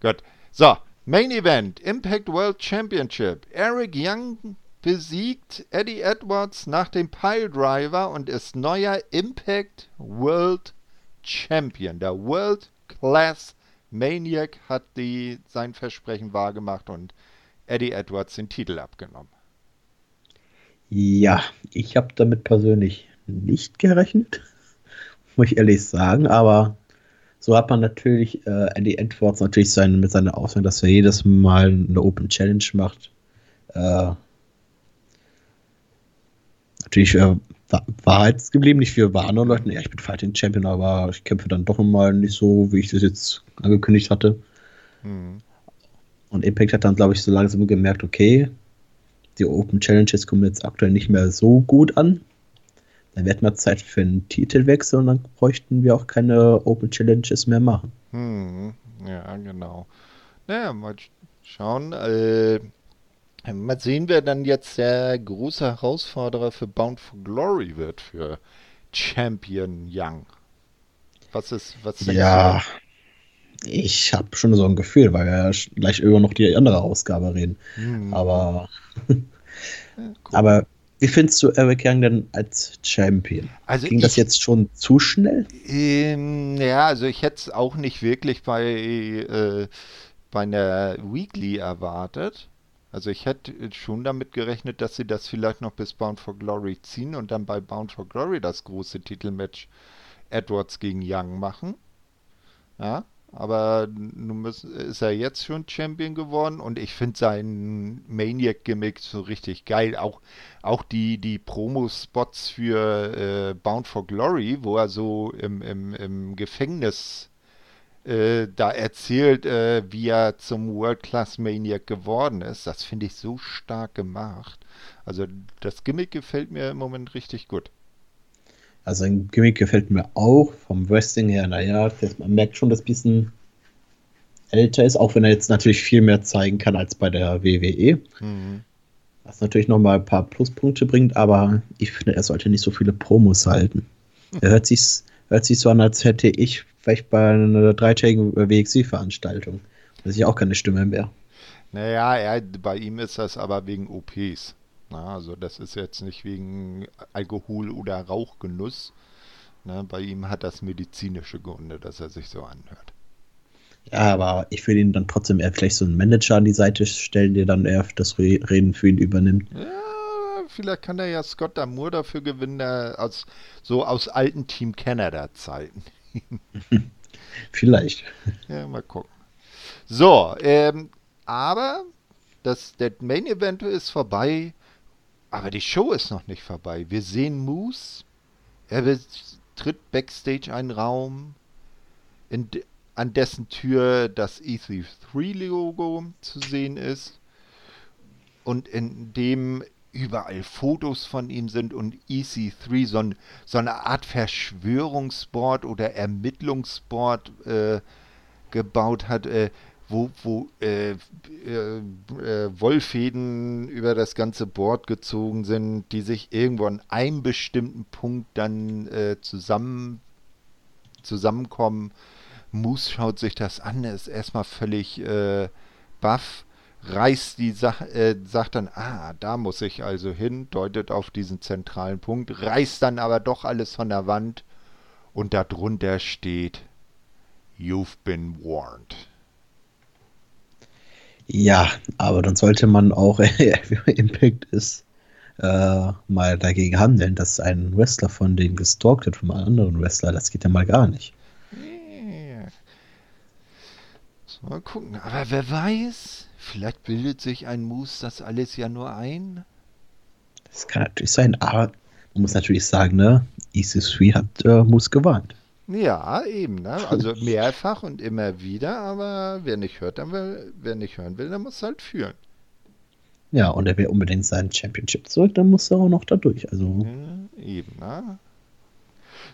Gut. So, Main Event, Impact World Championship. Eric Young besiegt Eddie Edwards nach dem Piledriver und ist neuer Impact World Champion. Der World Class Maniac hat die, sein Versprechen wahrgemacht und Eddie Edwards den Titel abgenommen. Ja, ich habe damit persönlich nicht gerechnet, muss ich ehrlich sagen, aber so hat man natürlich äh, Eddie Edwards natürlich sein, mit seiner Aussage, dass er jedes Mal eine Open Challenge macht, äh, natürlich äh, wahrheitsgeblieben, nicht für bei anderen Leuten. Ja, ich bin Fighting Champion, aber ich kämpfe dann doch mal nicht so, wie ich das jetzt angekündigt hatte. Mhm. Und Impact hat dann, glaube ich, so langsam gemerkt, okay, die Open Challenges kommen jetzt aktuell nicht mehr so gut an. Dann wird mal Zeit für einen Titelwechsel und dann bräuchten wir auch keine Open Challenges mehr machen. Hm, ja, genau. Naja, mal schauen. Äh, Mal sehen, wer dann jetzt der große Herausforderer für Bound for Glory wird für Champion Young. Was ist, was denkst ja, du? ich habe schon so ein Gefühl, weil wir gleich über noch die andere Ausgabe reden. Hm. Aber, ja, aber wie findest du Eric Young denn als Champion? Also Ging ich, das jetzt schon zu schnell? Ähm, ja, also ich hätte es auch nicht wirklich bei, äh, bei einer Weekly erwartet. Also ich hätte schon damit gerechnet, dass sie das vielleicht noch bis Bound for Glory ziehen und dann bei Bound for Glory das große Titelmatch Edwards gegen Young machen. Ja, Aber nun ist er jetzt schon Champion geworden und ich finde seinen Maniac-Gimmick so richtig geil. Auch, auch die, die Promo-Spots für äh, Bound for Glory, wo er so im, im, im Gefängnis äh, da erzählt, äh, wie er zum World-Class-Maniac geworden ist. Das finde ich so stark gemacht. Also das Gimmick gefällt mir im Moment richtig gut. Also ein Gimmick gefällt mir auch. Vom Wrestling her, naja, man merkt schon, dass ein bisschen älter ist, auch wenn er jetzt natürlich viel mehr zeigen kann als bei der WWE. Mhm. Was natürlich nochmal ein paar Pluspunkte bringt, aber ich finde, er sollte nicht so viele Promos halten. Er hört sich, hört sich so an, als hätte ich vielleicht bei einer dreitägigen WXW-Veranstaltung. Da ist ja auch keine Stimme mehr. Naja, er, bei ihm ist das aber wegen OPs. Na, also das ist jetzt nicht wegen Alkohol- oder Rauchgenuss. Na, bei ihm hat das medizinische Gründe, dass er sich so anhört. Ja, aber ich würde ihn dann trotzdem eher vielleicht so einen Manager an die Seite stellen, der dann eher das Reden für ihn übernimmt. Ja, vielleicht kann er ja Scott Damour dafür gewinnen, aus, so aus alten Team Canada-Zeiten. vielleicht. Ja, mal gucken. So, ähm, aber das, der Main Event ist vorbei. Aber die Show ist noch nicht vorbei. Wir sehen Moose. Er tritt backstage einen Raum, in, an dessen Tür das EC3-Logo zu sehen ist. Und in dem überall Fotos von ihm sind und EC3 so, ein, so eine Art Verschwörungsboard oder Ermittlungsboard äh, gebaut hat. Äh, wo, wo äh, äh, äh, Wollfäden über das ganze Board gezogen sind, die sich irgendwo an einem bestimmten Punkt dann äh, zusammen, zusammenkommen. Moose schaut sich das an, ist erstmal völlig äh, baff, reißt die Sache, äh, sagt dann, ah, da muss ich also hin, deutet auf diesen zentralen Punkt, reißt dann aber doch alles von der Wand und darunter steht, You've been warned. Ja, aber dann sollte man auch, wie Impact ist, äh, mal dagegen handeln, dass ein Wrestler von denen gestalkt wird, von einem anderen Wrestler. Das geht ja mal gar nicht. Yeah. Mal gucken. Aber wer weiß, vielleicht bildet sich ein Moose das alles ja nur ein. Das kann natürlich sein, aber man muss natürlich sagen, ne, EC3 hat äh, Moose gewarnt. Ja, eben, ne? Also mehrfach und immer wieder, aber wer nicht hört, dann will, wer nicht hören will, dann muss halt fühlen. Ja, und er will unbedingt seinen Championship zurück, dann muss er auch noch da durch. Also. Ja, eben, ne?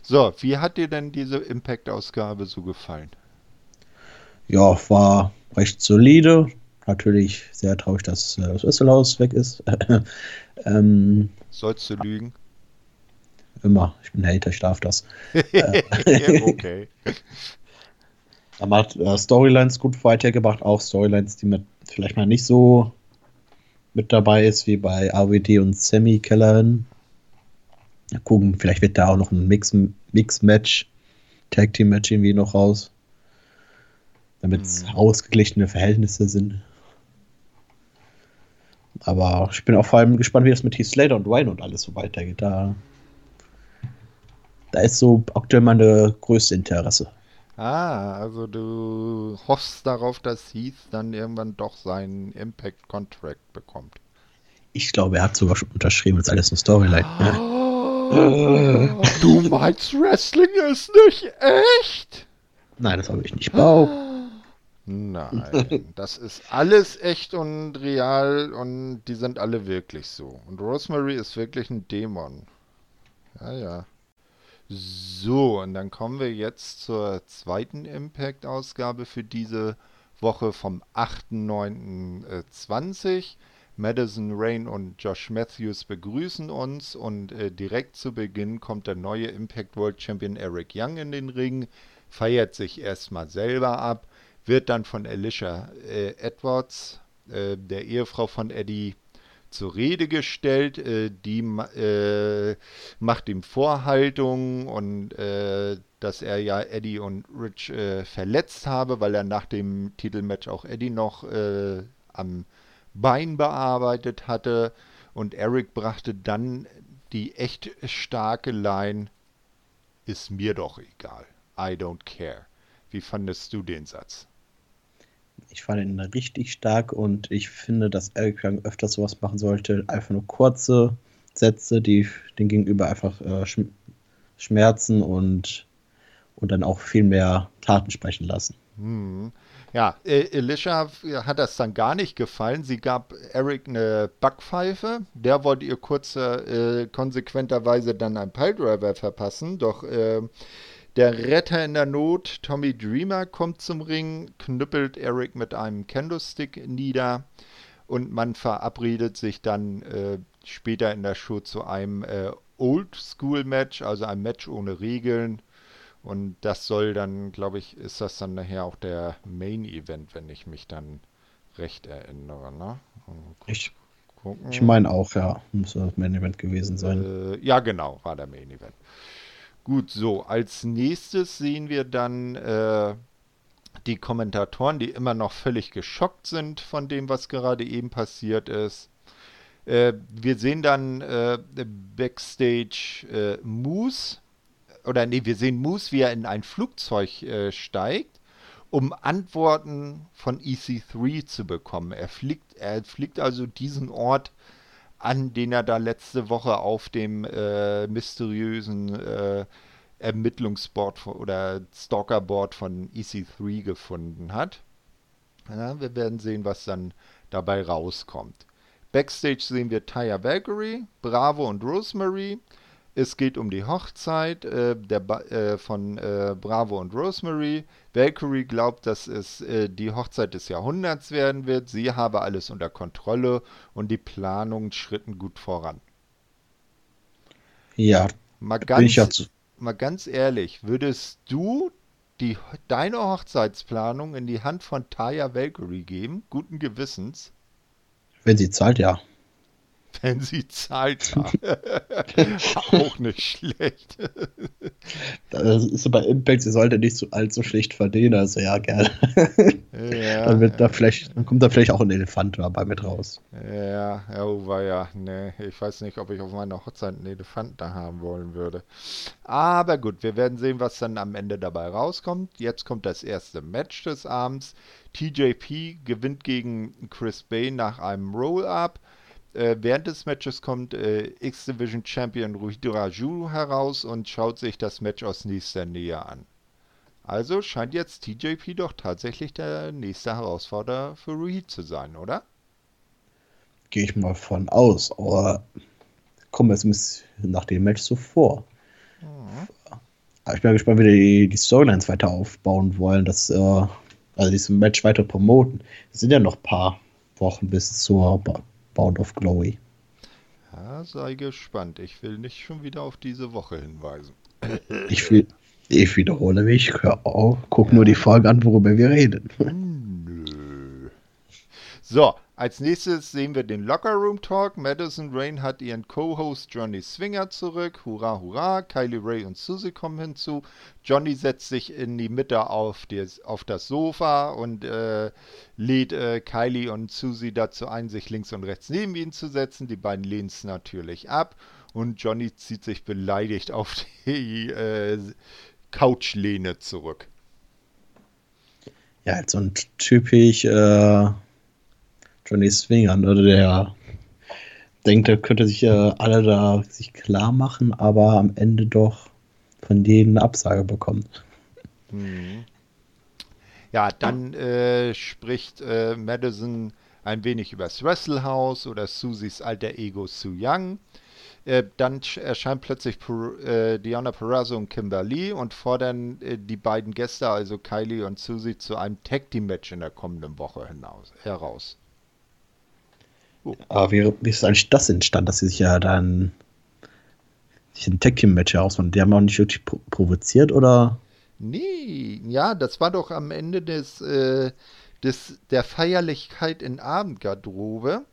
So, wie hat dir denn diese Impact-Ausgabe so gefallen? Ja, war recht solide. Natürlich sehr traurig, dass äh, das Wesselhaus weg ist. ähm, Sollst du lügen? Immer. Ich bin Hater, ich darf das. okay. Aber hat äh, Storylines gut weitergebracht, auch Storylines, die mit vielleicht mal nicht so mit dabei ist, wie bei AWD und Sammy Kellerin. Mal gucken, vielleicht wird da auch noch ein Mix-Match, Mix Tag Team Match irgendwie noch raus. Damit es mhm. ausgeglichene Verhältnisse sind. Aber ich bin auch vor allem gespannt, wie das mit Heath Slater und Wayne und alles so weitergeht. Da da ist so aktuell meine größte Interesse. Ah, also du hoffst darauf, dass Heath dann irgendwann doch seinen Impact Contract bekommt. Ich glaube, er hat sogar schon unterschrieben, ist alles eine Storyline. Oh, du meinst, Wrestling ist nicht echt? Nein, das habe ich nicht behauptet. Nein, das ist alles echt und real und die sind alle wirklich so. Und Rosemary ist wirklich ein Dämon. Ja, ja. So, und dann kommen wir jetzt zur zweiten Impact-Ausgabe für diese Woche vom 8.9.20. Madison Rain und Josh Matthews begrüßen uns und äh, direkt zu Beginn kommt der neue Impact World Champion Eric Young in den Ring, feiert sich erstmal selber ab, wird dann von Alicia äh, Edwards, äh, der Ehefrau von Eddie, zur Rede gestellt. Äh, die äh, macht ihm Vorhaltungen und äh, dass er ja Eddie und Rich äh, verletzt habe, weil er nach dem Titelmatch auch Eddie noch äh, am Bein bearbeitet hatte. Und Eric brachte dann die echt starke Line, ist mir doch egal. I don't care. Wie fandest du den Satz? Ich fand ihn richtig stark und ich finde, dass Eric Young öfter sowas machen sollte. Einfach nur kurze Sätze, die den Gegenüber einfach äh, schmerzen und, und dann auch viel mehr Taten sprechen lassen. Hm. Ja, äh, Alicia hat das dann gar nicht gefallen. Sie gab Eric eine Backpfeife. Der wollte ihr kurz äh, konsequenterweise dann ein Piledriver verpassen. Doch äh, der Retter in der Not, Tommy Dreamer, kommt zum Ring, knüppelt Eric mit einem Candlestick nieder und man verabredet sich dann äh, später in der Show zu einem äh, Old School Match, also ein Match ohne Regeln. Und das soll dann, glaube ich, ist das dann nachher auch der Main Event, wenn ich mich dann recht erinnere. Ne? Ich, ich meine auch, ja, muss das Main Event gewesen sein. Äh, ja, genau, war der Main Event. Gut, so, als nächstes sehen wir dann äh, die Kommentatoren, die immer noch völlig geschockt sind von dem, was gerade eben passiert ist. Äh, wir sehen dann äh, Backstage äh, Moose, oder nee, wir sehen Moose, wie er in ein Flugzeug äh, steigt, um Antworten von EC3 zu bekommen. Er fliegt, er fliegt also diesen Ort an, den er da letzte Woche auf dem äh, mysteriösen äh, Ermittlungsboard oder Stalkerboard von EC3 gefunden hat. Ja, wir werden sehen, was dann dabei rauskommt. Backstage sehen wir Taya Valkyrie, Bravo und Rosemary. Es geht um die Hochzeit äh, der äh, von äh, Bravo und Rosemary. Valkyrie glaubt, dass es äh, die Hochzeit des Jahrhunderts werden wird. Sie habe alles unter Kontrolle und die Planungen schritten gut voran. Ja, mal ganz, ja mal ganz ehrlich, würdest du die, deine Hochzeitsplanung in die Hand von Taya Valkyrie geben? Guten Gewissens? Wenn sie zahlt, ja. Wenn sie zahlt, ja. Auch nicht schlecht. Das ist bei Impact, sie sollte nicht so allzu schlecht verdienen, also ja, gerne. Ja, dann, wird da vielleicht, dann kommt da vielleicht auch ein Elefant dabei mit raus. Ja, oh, war ja, ne, ich weiß nicht, ob ich auf meiner Hochzeit einen Elefant da haben wollen würde. Aber gut, wir werden sehen, was dann am Ende dabei rauskommt. Jetzt kommt das erste Match des Abends. TJP gewinnt gegen Chris Bay nach einem Roll-Up. Äh, während des Matches kommt äh, X-Division Champion Raju heraus und schaut sich das Match aus nächster Nähe an. Also scheint jetzt TJP doch tatsächlich der nächste Herausforderer für Ruhid zu sein, oder? Gehe ich mal von aus, aber kommen wir jetzt nach dem Match so vor. Mhm. Ich bin gespannt, wie die, die Storylines weiter aufbauen wollen. Das äh, also dieses Match weiter promoten. Es sind ja noch ein paar Wochen bis zur Bound of Glory. Ja, sei gespannt. Ich will nicht schon wieder auf diese Woche hinweisen. Ich, will, ich wiederhole mich. Hör auf, guck ja. nur die Folge an, worüber wir reden. Nö. So, als nächstes sehen wir den Locker Room Talk. Madison Rain hat ihren Co-Host Johnny Swinger zurück. Hurra, hurra. Kylie Ray und Susie kommen hinzu. Johnny setzt sich in die Mitte auf, die, auf das Sofa und äh, lädt äh, Kylie und Susie dazu ein, sich links und rechts neben ihn zu setzen. Die beiden lehnen es natürlich ab und Johnny zieht sich beleidigt auf die äh, Couchlehne zurück. Ja, halt so ein typisch äh, Johnny Swingern, oder der denkt, er könnte sich ja alle da sich klar machen, aber am Ende doch von denen eine Absage bekommt. Mhm. Ja, dann äh, spricht äh, Madison ein wenig über das Wrestle House oder Susies alter Ego Su Young. Äh, dann erscheint plötzlich per, äh, Diana Perazzo und Kimberly und fordern äh, die beiden Gäste, also Kylie und Susie, zu einem Tag Team Match in der kommenden Woche hinaus, heraus. Aber wie, wie ist eigentlich das entstanden, dass sie sich ja dann sich ein Tag Team Match herausfinden? Die haben auch nicht wirklich provoziert oder? Nee, ja, das war doch am Ende des, äh, des der Feierlichkeit in Abendgarderobe.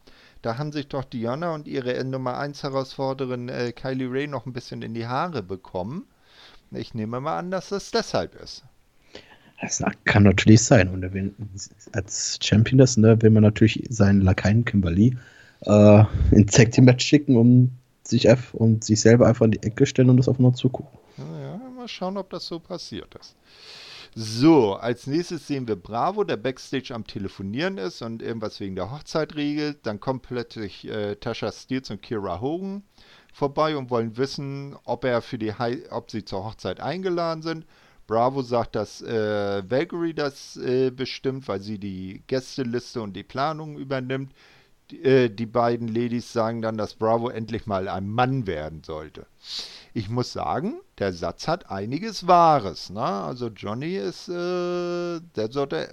Da haben sich doch Diana und ihre Nummer 1 Herausforderin äh, Kylie Ray noch ein bisschen in die Haare bekommen. Ich nehme mal an, dass das deshalb ist. Das kann natürlich sein. Und will, als Champion ist, ne, will man natürlich seinen Lakaien Kimberly äh, in Tag Team Match schicken, um sich und sich selber einfach in die Ecke stellen und das einfach nur zugucken. Ja, mal schauen, ob das so passiert ist. So, als nächstes sehen wir Bravo, der Backstage am Telefonieren ist und irgendwas wegen der Hochzeit regelt. Dann kommen plötzlich äh, Tasha Steels und Kira Hogan vorbei und wollen wissen, ob er für die ob sie zur Hochzeit eingeladen sind. Bravo sagt, dass äh, Valkyrie das äh, bestimmt, weil sie die Gästeliste und die Planung übernimmt. Die, äh, die beiden Ladies sagen dann, dass Bravo endlich mal ein Mann werden sollte. Ich muss sagen, der Satz hat einiges Wahres. Ne? Also Johnny ist, äh, der sollte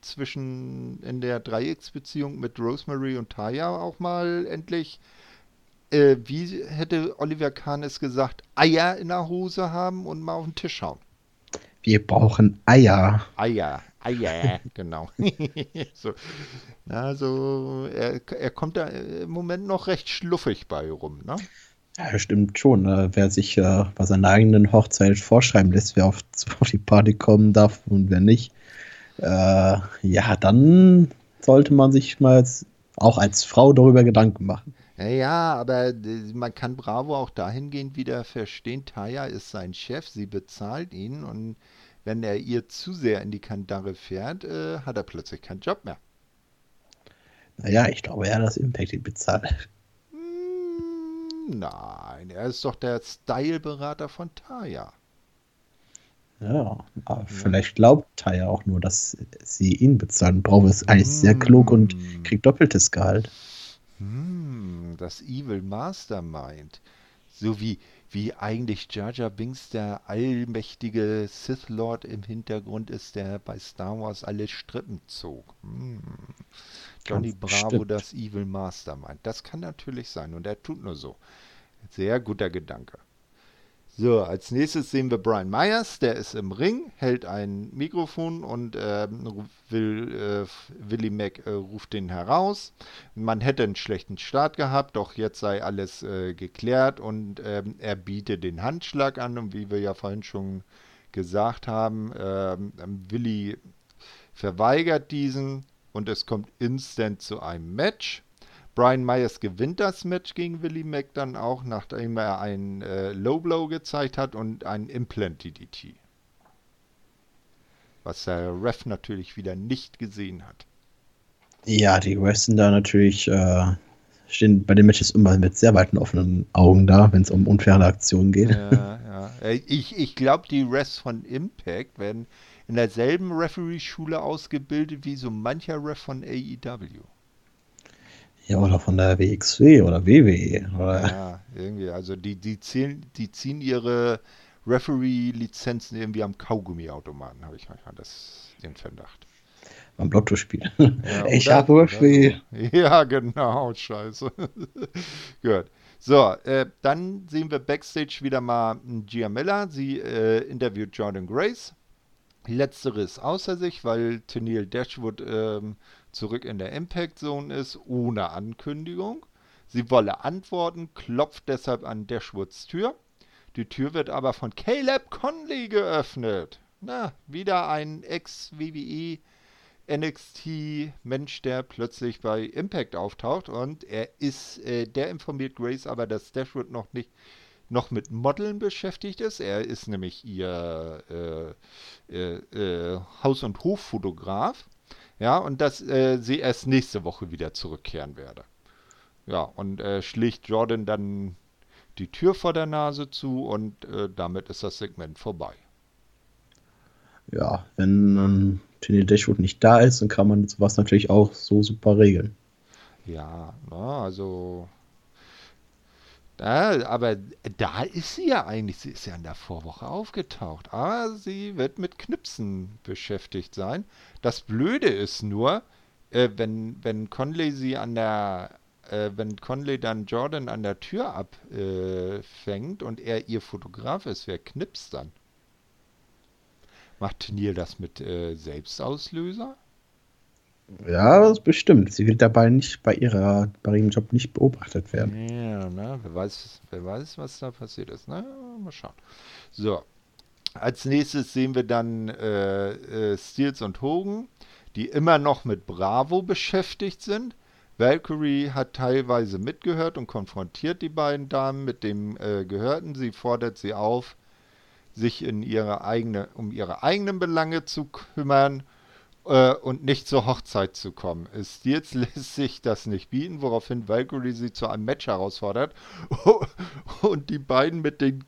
zwischen in der Dreiecksbeziehung mit Rosemary und Taya auch mal endlich äh, wie hätte Oliver Kahn es gesagt, Eier in der Hose haben und mal auf den Tisch hauen. Wir brauchen Eier. Eier, Eier, genau. so. Also er, er kommt da im Moment noch recht schluffig bei rum, ne? Ja, stimmt schon. Ne? Wer sich äh, bei seiner eigenen Hochzeit vorschreiben lässt, wer auf, auf die Party kommen darf und wer nicht, äh, ja, dann sollte man sich mal auch als Frau darüber Gedanken machen. Ja, aber man kann Bravo auch dahingehend wieder verstehen. Taya ist sein Chef, sie bezahlt ihn und wenn er ihr zu sehr in die Kandare fährt, äh, hat er plötzlich keinen Job mehr. Naja, ich glaube eher, dass Impact ihn bezahlt. Hm, nein, er ist doch der Styleberater von Taya. Ja, aber ja. vielleicht glaubt Taya auch nur, dass sie ihn bezahlen. Bravo ist eigentlich hm. sehr klug und kriegt doppeltes Gehalt. Hm, das Evil Mastermind. So wie, wie eigentlich Jar Jar Binks der allmächtige Sith Lord im Hintergrund ist, der bei Star Wars alle Strippen zog. Hm. Johnny Ganz Bravo, bestimmt. das Evil Mastermind. Das kann natürlich sein und er tut nur so. Sehr guter Gedanke. So, als nächstes sehen wir Brian Myers, der ist im Ring, hält ein Mikrofon und äh, will, äh, Willie Mac äh, ruft den heraus. Man hätte einen schlechten Start gehabt, doch jetzt sei alles äh, geklärt und ähm, er bietet den Handschlag an und wie wir ja vorhin schon gesagt haben, ähm, Willie verweigert diesen und es kommt instant zu einem Match. Brian Myers gewinnt das Match gegen Willie Mack dann auch, nachdem er einen äh, Low Blow gezeigt hat und einen Implant DDT. Was der Ref natürlich wieder nicht gesehen hat. Ja, die Refs sind da natürlich, äh, stehen bei den Matches immer mit sehr weiten offenen Augen da, wenn es um unfaire Aktionen geht. Ja, ja. Äh, ich, ich glaube, die Refs von Impact werden in derselben Referee-Schule ausgebildet wie so mancher Ref von AEW. Ja, oder von der WXW oder WWE. Oder? Ja, irgendwie. Also die, die, ziehen, die ziehen ihre Referee-Lizenzen irgendwie am Kaugummiautomaten, habe ich manchmal das, den Verdacht. Am Lottospiel. Ja, ich habe Referee. Ja, genau, scheiße. Gut. So, äh, dann sehen wir Backstage wieder mal Gia Miller. Sie äh, interviewt Jordan Grace. Letztere ist außer sich, weil Tennille Dashwood ähm, zurück in der Impact Zone ist, ohne Ankündigung. Sie wolle antworten, klopft deshalb an Dashwoods Tür. Die Tür wird aber von Caleb Conley geöffnet. Na, wieder ein Ex-WWE NXT-Mensch, der plötzlich bei Impact auftaucht und er ist, äh, der informiert Grace aber, dass Dashwood noch nicht noch mit Modeln beschäftigt ist. Er ist nämlich ihr äh, äh, äh Haus- und Hoffotograf. Ja, und dass äh, sie erst nächste Woche wieder zurückkehren werde. Ja, und äh, schlägt Jordan dann die Tür vor der Nase zu und äh, damit ist das Segment vorbei. Ja, wenn ähm, Tiny Dashwood nicht da ist, dann kann man sowas natürlich auch so super regeln. Ja, na, also ja, aber da ist sie ja eigentlich, sie ist ja in der Vorwoche aufgetaucht. Aber sie wird mit Knipsen beschäftigt sein. Das Blöde ist nur, äh, wenn, wenn Conley sie an der, äh, wenn Conley dann Jordan an der Tür abfängt äh, und er ihr Fotograf ist, wer knipst dann? Macht Neil das mit äh, Selbstauslöser? Ja, das bestimmt. Sie wird dabei nicht bei ihrer, bei ihrem Job nicht beobachtet werden. Ja, ne? wer weiß, wer weiß, was da passiert ist. Na, mal schauen. So. Als nächstes sehen wir dann äh, äh, Steels und Hogan, die immer noch mit Bravo beschäftigt sind. Valkyrie hat teilweise mitgehört und konfrontiert die beiden Damen mit dem äh, Gehörten. Sie fordert sie auf, sich in ihre eigene, um ihre eigenen Belange zu kümmern äh, und nicht zur Hochzeit zu kommen. Stils lässt sich das nicht bieten, woraufhin Valkyrie sie zu einem Match herausfordert und die beiden mit den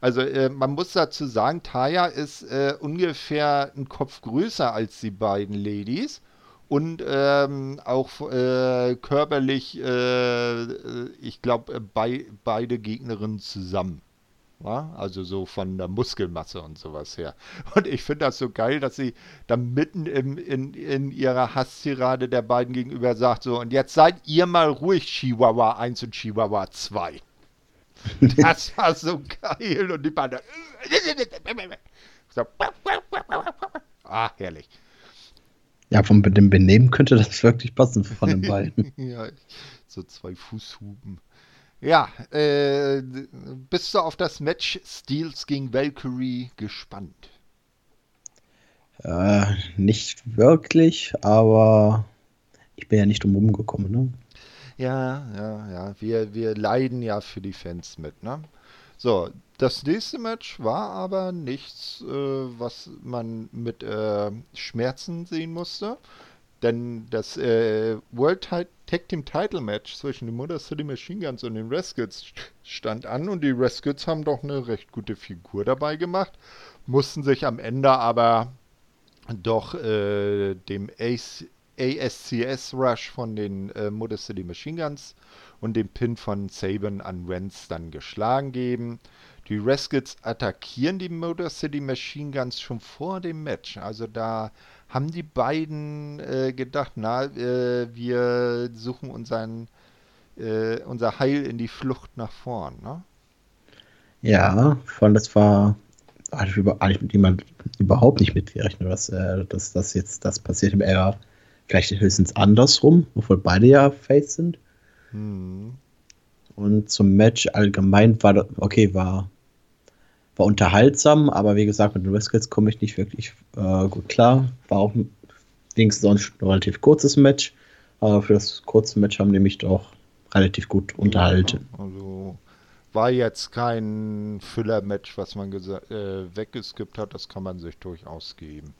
also äh, man muss dazu sagen, Taya ist äh, ungefähr einen Kopf größer als die beiden Ladies und ähm, auch äh, körperlich, äh, äh, ich glaube, bei, beide Gegnerinnen zusammen. Ja? Also so von der Muskelmasse und sowas her. Und ich finde das so geil, dass sie dann mitten im, in, in ihrer Hasstirade der beiden gegenüber sagt, so, und jetzt seid ihr mal ruhig, Chihuahua 1 und Chihuahua 2. Das war so geil. Und die beiden. So. Ah, herrlich. Ja, von dem Benehmen könnte das wirklich passen von den beiden. ja, so zwei Fußhuben. Ja, äh, bist du auf das Match Steels gegen Valkyrie gespannt? Äh, nicht wirklich, aber ich bin ja nicht drum gekommen, ne? Ja, ja, ja. Wir, wir leiden ja für die Fans mit, ne? So, das nächste Match war aber nichts, äh, was man mit äh, Schmerzen sehen musste. Denn das äh, World Tag Team Title Match zwischen den Motor City Machine Guns und den Rescuts stand an und die Rescuts haben doch eine recht gute Figur dabei gemacht, mussten sich am Ende aber doch äh, dem ASCS Rush von den äh, Motor City Machine Guns und dem Pin von Saban an Wentz dann geschlagen geben. Die Rescuts attackieren die Motor City Machine Guns schon vor dem Match. Also da haben die beiden äh, gedacht, na, äh, wir suchen unseren, äh, unser Heil in die Flucht nach vorn. Ne? Ja, vor allem das war eigentlich mit jemand überhaupt nicht mitgerechnet, dass, äh, dass das jetzt das passiert. Er vielleicht höchstens andersrum, obwohl beide ja Face sind. Hm. Und zum Match allgemein war, okay, war war unterhaltsam, aber wie gesagt, mit den Rescuts komme ich nicht wirklich äh, gut klar. War auch sonst ein relativ kurzes Match, aber für das kurze Match haben die mich doch relativ gut unterhalten. Ja, also war jetzt kein Füller-Match, was man äh, weggeskippt hat, das kann man sich durchaus geben.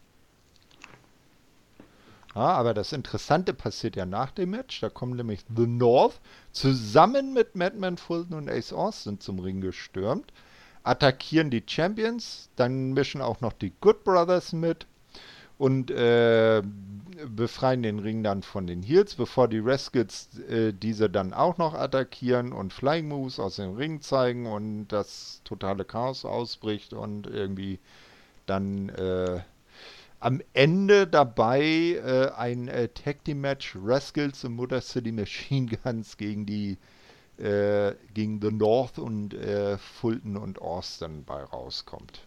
Ja, aber das Interessante passiert ja nach dem Match. Da kommen nämlich The North zusammen mit Madman Fulton und Ace Austin zum Ring gestürmt attackieren die Champions, dann mischen auch noch die Good Brothers mit und äh, befreien den Ring dann von den Heels, bevor die Rescuts äh, diese dann auch noch attackieren und Flying Moves aus dem Ring zeigen und das totale Chaos ausbricht und irgendwie dann äh, am Ende dabei äh, ein äh, Tag Team Match Rascals und Motor City Machine Guns gegen die äh, gegen The North und äh, Fulton und Austin bei rauskommt.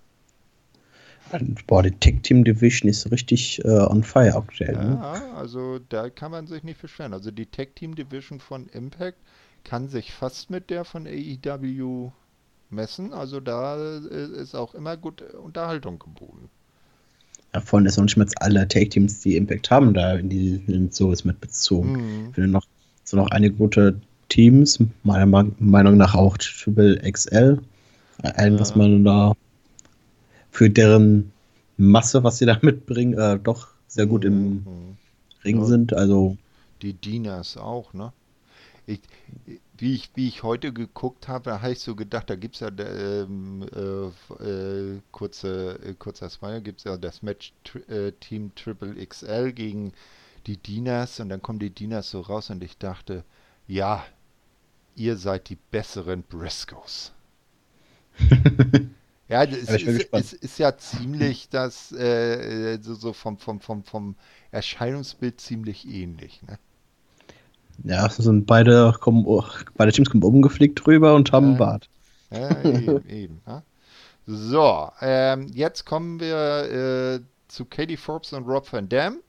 Boah, die Tech Team Division ist richtig äh, on fire aktuell. Ja, ne? also da kann man sich nicht beschweren. Also die Tech Team Division von Impact kann sich fast mit der von AEW messen. Also da äh, ist auch immer gut Unterhaltung geboten. Ja, allem ist auch nicht mehr alle Tag Teams, die Impact haben, da in die in sowas mit bezogen. Mhm. Ich finde noch so noch eine gute Teams, meiner Meinung nach auch Triple XL. Ja. was man da für deren Masse, was sie da mitbringen, äh, doch sehr gut im mhm. Ring sind. Also die Dinas auch, ne? Ich, wie, ich, wie ich heute geguckt habe, da habe ich so gedacht, da gibt es ja ähm, äh, äh, kurze, äh, kurzer Smile, gibt es ja das Match äh, Team Triple XL gegen die Dinas und dann kommen die Dinas so raus und ich dachte, ja, ihr seid die besseren Briscoes. ja, es ist, ist, ist, ja ziemlich das, äh, so, so, vom, vom, vom, vom Erscheinungsbild ziemlich ähnlich. Ne? Ja, sind beide, kommen, beide Teams kommen umgeflickt drüber und haben einen Bart. Ja, eben, eben ja. So, ähm, jetzt kommen wir äh, zu Katie Forbes und Rob Van Dam.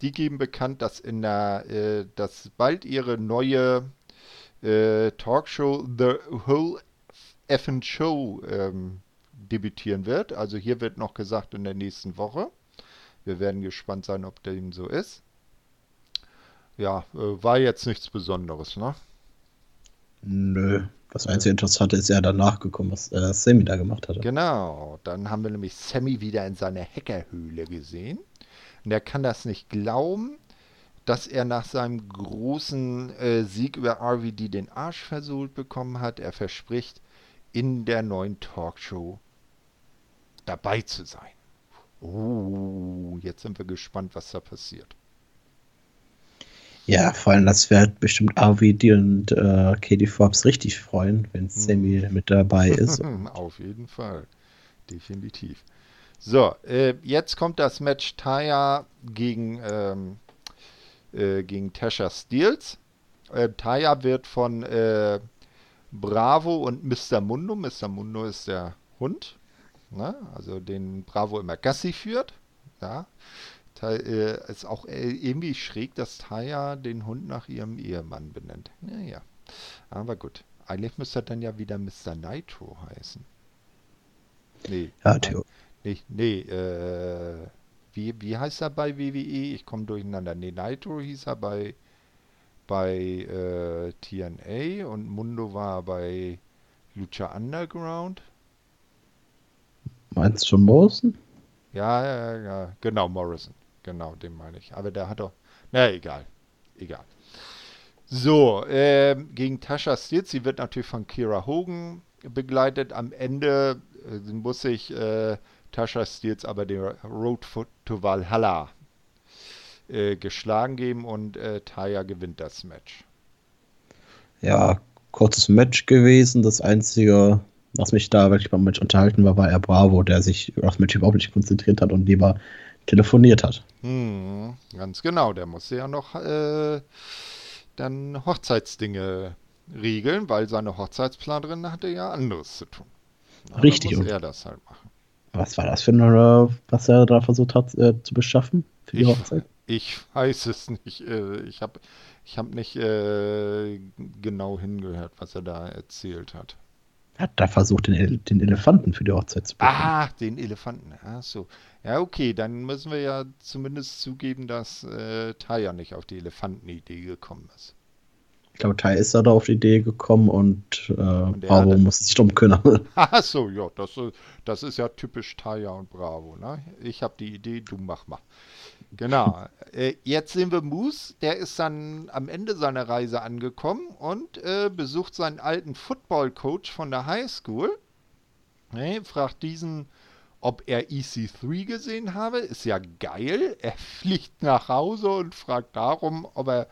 Die geben bekannt, dass in der, äh, dass bald ihre neue äh, Talkshow The Whole Effin Show ähm, debütieren wird. Also hier wird noch gesagt in der nächsten Woche. Wir werden gespannt sein, ob dem so ist. Ja, äh, war jetzt nichts Besonderes, ne? Nö. Das einzige Interessante ist ja danach gekommen, was äh, Sammy da gemacht hatte. Genau, dann haben wir nämlich Sammy wieder in seiner Hackerhöhle gesehen. Und er kann das nicht glauben, dass er nach seinem großen äh, Sieg über RVD den Arsch versohlt bekommen hat. Er verspricht, in der neuen Talkshow dabei zu sein. Oh, jetzt sind wir gespannt, was da passiert. Ja, vor allem, das wird bestimmt RVD und äh, Katie Forbes richtig freuen, wenn Sammy hm. mit dabei ist. Auf jeden Fall. Definitiv. So, äh, jetzt kommt das Match Taya gegen, ähm, äh, gegen Tasha Steels. Äh, Taya wird von äh, Bravo und Mr. Mundo, Mr. Mundo ist der Hund, ne? also den Bravo immer Gassi führt. Ja. Äh, ist auch äh, irgendwie schräg, dass Taya den Hund nach ihrem Ehemann benennt. Naja, aber gut. Eigentlich müsste er dann ja wieder Mr. Nitro heißen. Nee. Ja, Theo. Nee, nee äh, wie, wie heißt er bei WWE? Ich komme durcheinander. Nee, Nitro hieß er bei, bei äh, TNA und Mundo war bei Lucha Underground. Meinst du schon Morrison? Ja, ja, ja, genau, Morrison. Genau, den meine ich. Aber der hat doch. Na, egal. Egal. So, äh, gegen Tasha Steele. Sie wird natürlich von Kira Hogan begleitet. Am Ende äh, muss sich äh, Tasha Steels aber den Road to Valhalla äh, geschlagen geben und äh, Taya gewinnt das Match. Ja, kurzes Match gewesen. Das Einzige, was mich da wirklich beim Match unterhalten war, war er Bravo, der sich auf das Match überhaupt nicht konzentriert hat und lieber telefoniert hat. Hm, ganz genau, der musste ja noch äh, dann Hochzeitsdinge regeln, weil seine Hochzeitsplanerin hatte ja anderes zu tun. Aber Richtig. Muss er das halt machen. Was war das für eine, was er da versucht hat äh, zu beschaffen für die ich, Hochzeit? Ich weiß es nicht. Äh, ich habe ich hab nicht äh, genau hingehört, was er da erzählt hat. Er hat da versucht, den, den Elefanten für die Hochzeit zu bekommen. Ah, den Elefanten. Ach so. Ja, okay, dann müssen wir ja zumindest zugeben, dass äh, Taya nicht auf die Elefantenidee gekommen ist. Ich glaube, Taya ist da auf die Idee gekommen und, äh, Bravo muss sich drum kümmern. Ach so, ja, das, das ist ja typisch Taya und Bravo. Ne? Ich habe die Idee, du mach mal. Genau. äh, jetzt sehen wir Moose, der ist dann am Ende seiner Reise angekommen und äh, besucht seinen alten Football-Coach von der Highschool. Nee, fragt diesen, ob er EC3 gesehen habe. Ist ja geil. Er fliegt nach Hause und fragt darum, ob er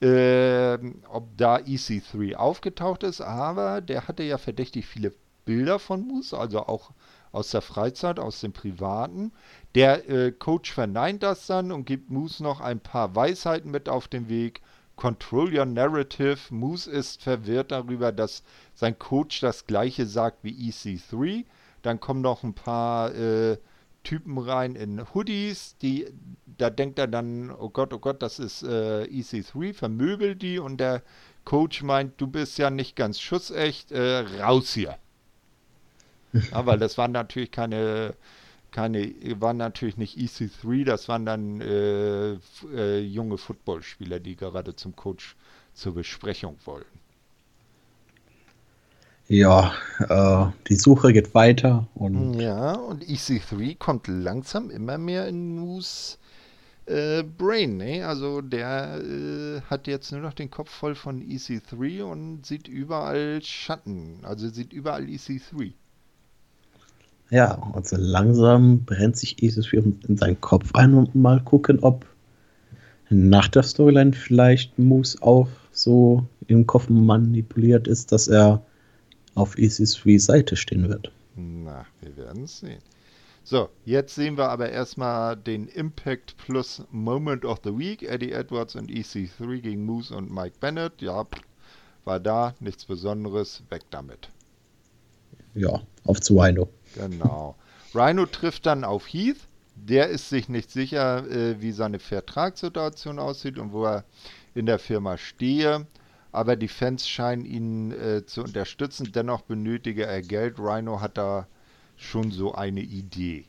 äh, ob da EC3 aufgetaucht ist, aber der hatte ja verdächtig viele Bilder von Moose, also auch aus der Freizeit, aus dem Privaten. Der äh, Coach verneint das dann und gibt Moose noch ein paar Weisheiten mit auf den Weg. Control your narrative. Moose ist verwirrt darüber, dass sein Coach das gleiche sagt wie EC3. Dann kommen noch ein paar äh, Typen rein in Hoodies, die, da denkt er dann, oh Gott, oh Gott, das ist äh, EC3, vermöbelt die und der Coach meint, du bist ja nicht ganz schussecht, äh, raus hier. ja, weil das waren natürlich keine, keine, waren natürlich nicht EC3, das waren dann äh, äh, junge Footballspieler, die gerade zum Coach zur Besprechung wollten. Ja, äh, die Suche geht weiter. Und ja, und EC3 kommt langsam immer mehr in Moose äh, Brain. Ne? Also der äh, hat jetzt nur noch den Kopf voll von EC3 und sieht überall Schatten. Also sieht überall EC3. Ja, und so langsam brennt sich EC3 in seinen Kopf ein und mal gucken, ob nach der Storyline vielleicht Moose auch so im Kopf manipuliert ist, dass er auf EC3 Seite stehen wird. Na, wir werden es sehen. So, jetzt sehen wir aber erstmal den Impact Plus Moment of the Week. Eddie Edwards und EC3 gegen Moose und Mike Bennett. Ja, war da, nichts Besonderes, weg damit. Ja, auf zu Rhino. Genau. Rhino trifft dann auf Heath. Der ist sich nicht sicher, äh, wie seine Vertragssituation aussieht und wo er in der Firma stehe aber die Fans scheinen ihn äh, zu unterstützen. Dennoch benötige er Geld. Rhino hat da schon so eine Idee.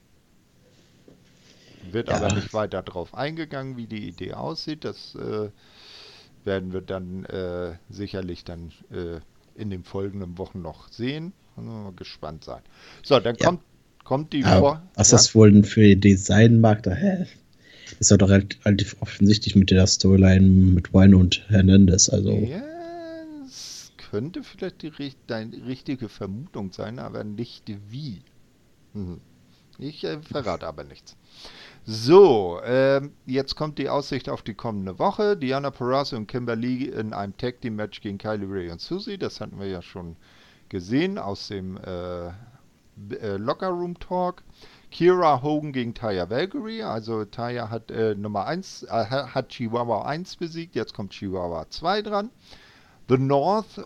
Wird ja. aber nicht weiter darauf eingegangen, wie die Idee aussieht. Das äh, werden wir dann äh, sicherlich dann äh, in den folgenden Wochen noch sehen. Mal gespannt sein. So, dann Ja. kommt, kommt die Ja, vor. was ja? das wohl denn für Design mag, da hä? ist doch doch rel- relativ offensichtlich mit der Storyline mit Wine und Hernandez. Also, es könnte vielleicht die, deine richtige Vermutung sein, aber nicht wie. Mhm. Ich äh, verrate aber nichts. So, ähm, jetzt kommt die Aussicht auf die kommende Woche. Diana Perazzo und Kimberly in einem Tag Team Match gegen Kylie Ray und Susie. Das hatten wir ja schon gesehen aus dem äh, äh, Locker Room Talk. Kira Hogan gegen Taya Valkyrie. Also Taya hat äh, Nummer 1, äh, ha- hat Chihuahua 1 besiegt. Jetzt kommt Chihuahua 2 dran. The North,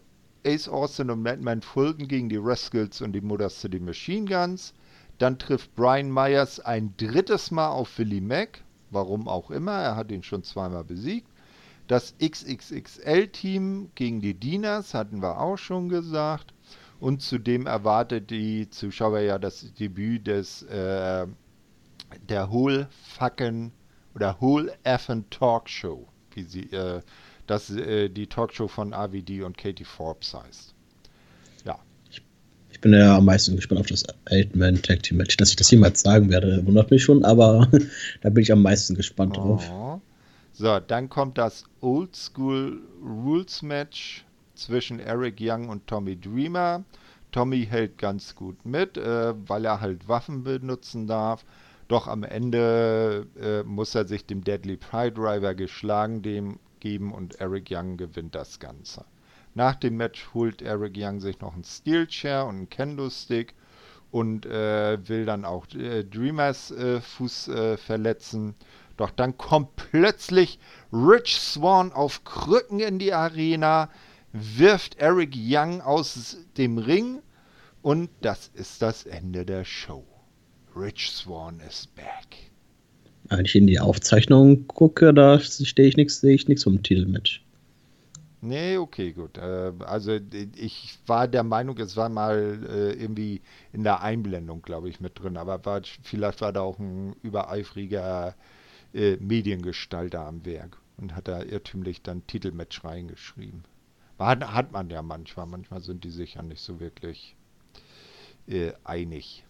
Ace Austin und Madman Fulton gegen die Rascals und die Mother City Machine Guns. Dann trifft Brian Myers ein drittes Mal auf Willie Mack. Warum auch immer, er hat ihn schon zweimal besiegt. Das XXXL-Team gegen die Dieners hatten wir auch schon gesagt. Und zudem erwartet die Zuschauer ja das Debüt des äh, der Whole Fucking oder Whole Effin Talkshow, wie sie äh, das äh, die Talkshow von AVD und Katie Forbes heißt. Ja, ich bin ja am meisten gespannt auf das Eight-Man Tag Team Match. Dass ich das jemals sagen werde, wundert mich schon, aber da bin ich am meisten gespannt drauf. Oh. So, dann kommt das Old School Rules Match zwischen Eric Young und Tommy Dreamer. Tommy hält ganz gut mit, äh, weil er halt Waffen benutzen darf. Doch am Ende äh, muss er sich dem Deadly Pride Driver geschlagen dem geben und Eric Young gewinnt das Ganze. Nach dem Match holt Eric Young sich noch einen Steel Chair und einen Kendo Stick und äh, will dann auch äh, Dreamers äh, Fuß äh, verletzen. Doch dann kommt plötzlich Rich Swan auf Krücken in die Arena, wirft Eric Young aus dem Ring und das ist das Ende der Show. Rich Swan is back. Wenn ich in die Aufzeichnung gucke, da stehe ich nichts, sehe ich nichts vom Titelmatch. Nee, okay, gut. Äh, also äh, ich war der Meinung, es war mal äh, irgendwie in der Einblendung, glaube ich, mit drin. Aber war, vielleicht war da auch ein übereifriger Mediengestalter am Werk und hat da irrtümlich dann Titelmatch reingeschrieben. Hat, hat man ja manchmal. Manchmal sind die sich ja nicht so wirklich einig.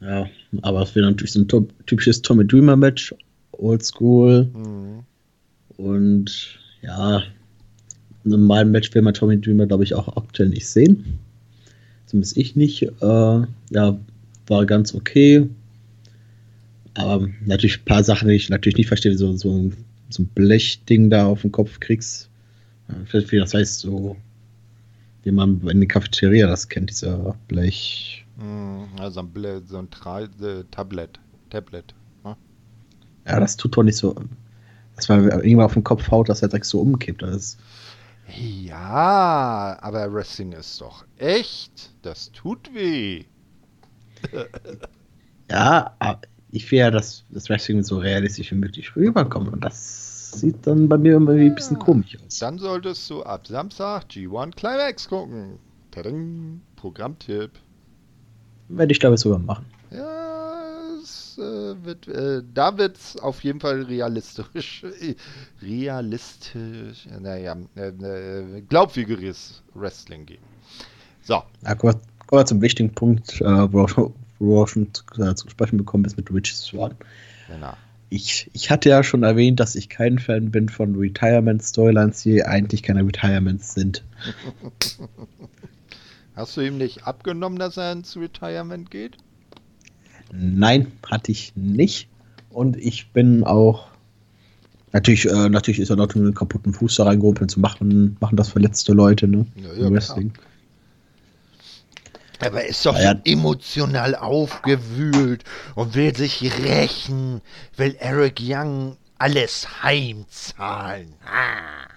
Ja, aber es wäre natürlich so ein typisches Tommy Dreamer Match, Oldschool Mhm. und ja, in einem normalen Match will man Tommy Dreamer, glaube ich, auch aktuell nicht sehen. Zumindest ich nicht. Äh, ja, war ganz okay. Aber natürlich ein paar Sachen, die ich natürlich nicht verstehe, wie so, so, ein, so ein Blechding da auf den Kopf kriegst. Vielleicht, wie das heißt, so wie man in der Cafeteria das kennt, dieser Blech. Also ein, Bla- so ein Tra äh, Tablet. Tablet. Ne? Ja, das tut doch nicht so. Dass man irgendwann auf den Kopf haut, dass er direkt so umkippt. Das Ja, aber Wrestling ist doch echt. Das tut weh. ja, aber ich will ja, dass das Wrestling so realistisch wie möglich rüberkommt. Und das sieht dann bei mir irgendwie ein bisschen Ja. komisch aus. Dann solltest du ab Samstag G1 Climax gucken. Tadang, Programmtipp. Werde ich, glaube ich, sogar machen. Ja, es, äh, wird, äh, da wird es auf jeden Fall realistisch, realistisch, naja, äh, äh, glaubwürdiges Wrestling geben. So, Ja, kommen, wir, kommen wir zum wichtigen Punkt, äh, wo wir schon, zu, äh, zu sprechen bekommen ist mit Rich Swan. genau. Ich, ich hatte ja schon erwähnt, dass ich kein Fan bin von Retirement-Storylines, die eigentlich keine Retirements sind. Hast du ihm nicht abgenommen, dass er ins Retirement geht? Nein, hatte ich nicht. Und ich bin auch. Natürlich, äh, natürlich ist er dort mit einem kaputten Fuß da reingerumpelt zu machen, machen das verletzte Leute, ne? Ja, ja, Wrestling. Aber er ist doch Naja. emotional aufgewühlt und will sich rächen, will Eric Young alles heimzahlen. Ah.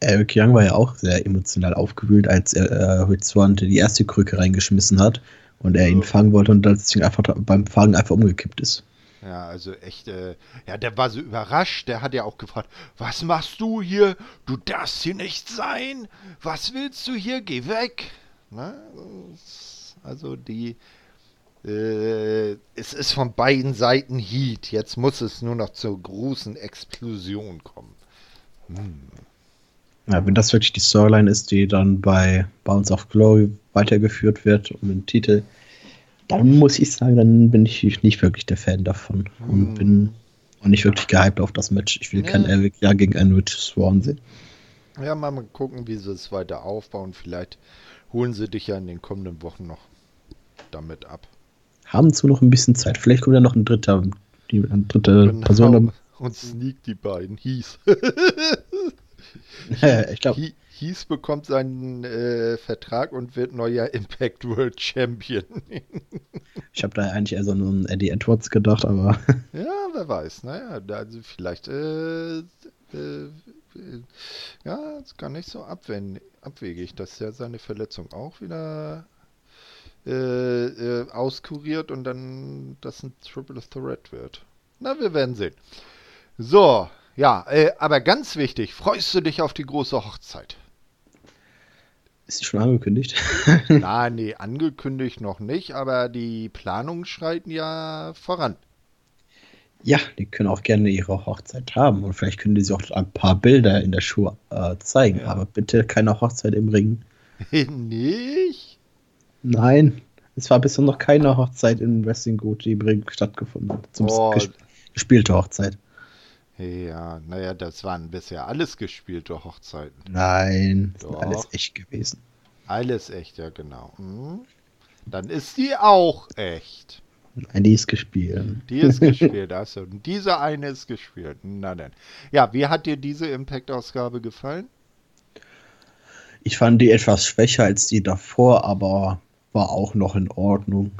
Eric Young war ja auch sehr emotional aufgewühlt, als er äh, Swann die erste Krücke reingeschmissen hat und er ihn fangen wollte und das Ding einfach beim Fangen einfach umgekippt ist. Ja, also echt, äh, ja, der war so überrascht. Der hat ja auch gefragt, was machst du hier? Du darfst hier nicht sein. Was willst du hier? Geh weg. Na, das- also die, äh, es ist von beiden Seiten Heat. Jetzt muss es nur noch zur großen Explosion kommen. Hm. Ja, wenn das wirklich die Storyline ist, die dann bei Bounce of Glory weitergeführt wird um den Titel, dann muss ich sagen, dann bin ich nicht wirklich der Fan davon und Hm. bin auch nicht wirklich gehypt auf das Match. Ich will kein Ja. Eric ja gegen einen Rich Swan sehen. Ja, mal, mal gucken, wie sie es weiter aufbauen. Vielleicht holen sie dich ja in den kommenden Wochen noch damit ab. Haben zu noch ein bisschen Zeit. Vielleicht kommt ja noch ein dritter, die, eine dritte Genau. Person. Und sneak die beiden. Hieß. ich glaube, Hieß bekommt seinen äh, Vertrag und wird neuer Impact World Champion. ich habe da eigentlich eher so an Eddie Edwards gedacht, aber ja, wer weiß. Naja, also vielleicht äh, äh, äh, ja, ist gar nicht so abwegig, dass er seine Verletzung auch wieder äh, äh, auskuriert und dann das ein Triple Threat wird. Na, wir werden sehen. So, ja, äh, aber ganz wichtig, freust du dich auf die große Hochzeit? ist sie schon angekündigt? Na, nee, angekündigt noch nicht, aber die Planungen schreiten ja voran. ja, die können auch gerne ihre Hochzeit haben und vielleicht können die sich auch ein paar Bilder in der Show äh, zeigen, Ja. aber bitte keine Hochzeit im Ring. nicht? Nein, es war bisher noch keine Hochzeit in Wrestling Gut, die im Ring stattgefunden hat. Zum Oh. ges gespielte Hochzeit. Ja, naja, das waren bisher alles gespielte Hochzeiten. Nein, Doch. alles echt gewesen. Alles echt, ja genau. Hm. Dann ist die auch echt. Nein, die ist gespielt. Die ist gespielt, achso. Und diese eine ist gespielt. Na dann. Ja, wie hat dir diese Impact-Ausgabe gefallen? Ich fand die etwas schwächer als die davor, aber war auch noch in Ordnung.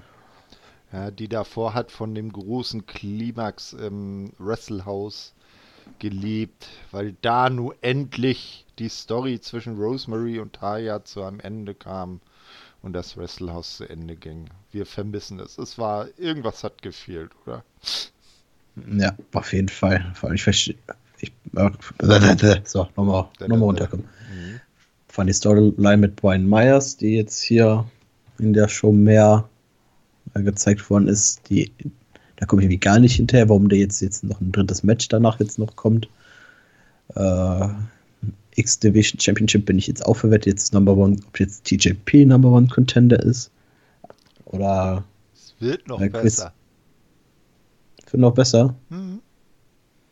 Ja, die davor hat von dem großen Klimax im Wrestlehouse gelebt, weil da nun endlich die Story zwischen Rosemary und Taya zu einem Ende kam und das Wrestlehouse zu Ende ging. Wir vermissen es. Es war, irgendwas hat gefehlt, oder? Ja, auf jeden Fall. Vor allem, ich verstehe. Äh, so, nochmal noch mal runterkommen. Mhm. Fand die Storyline mit Brian Myers, die jetzt hier in der Show mehr äh, gezeigt worden ist, die, da komme ich irgendwie gar nicht hinterher, warum der jetzt, jetzt noch ein drittes Match danach jetzt noch kommt. Äh, X-Division Championship bin ich jetzt auch verwettet, jetzt Number One, ob jetzt TJP Number One Contender ist. Oder Es wird noch Chris. besser. wird noch besser. Mhm.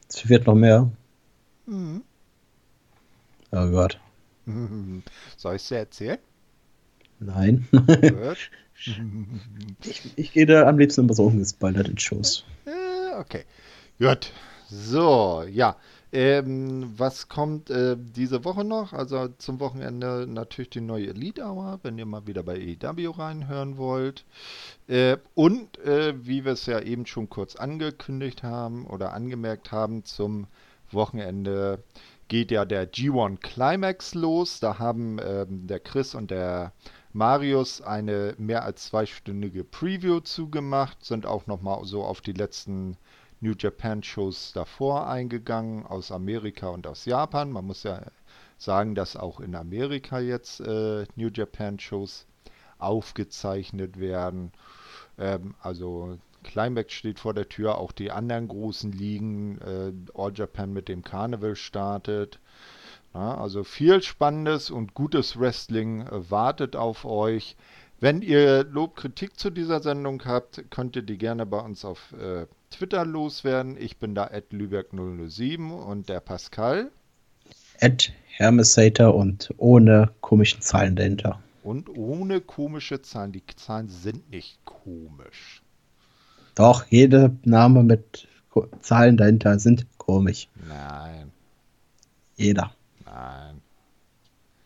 Es wird noch mehr. Mhm. Oh Gott. Mhm. Soll ich es dir erzählen? Nein. Ich, ich gehe da am liebsten immer so ungespoilert in Shows. Okay. Gut. So, ja. Ähm, was kommt äh, diese Woche noch? Also zum Wochenende natürlich die neue Elite Hour, wenn ihr mal wieder bei EW reinhören wollt. Äh, und äh, wie wir es ja eben schon kurz angekündigt haben oder angemerkt haben, zum Wochenende geht ja der G1 Climax los. Da haben ähm, der Chris und der Marius eine mehr als zweistündige Preview zugemacht, sind auch nochmal so auf die letzten New Japan Shows davor eingegangen, aus Amerika und aus Japan. Man muss ja sagen, dass auch in Amerika jetzt äh, New Japan Shows aufgezeichnet werden. Ähm, also Climax steht vor der Tür, auch die anderen großen Ligen, äh, All Japan mit dem Carnival startet. Ja, also viel Spannendes und gutes Wrestling äh, wartet auf euch. Wenn ihr Lob, Kritik zu dieser Sendung habt, könnt ihr die gerne bei uns auf äh, Twitter loswerden. Ich bin da at Lübeck007 und der Pascal. Ed Hermesater und ohne komischen Zahlen dahinter. Und ohne komische Zahlen. Die Zahlen sind nicht komisch. Doch, jeder Name mit Zahlen dahinter sind komisch. Nein, Jeder. Nein.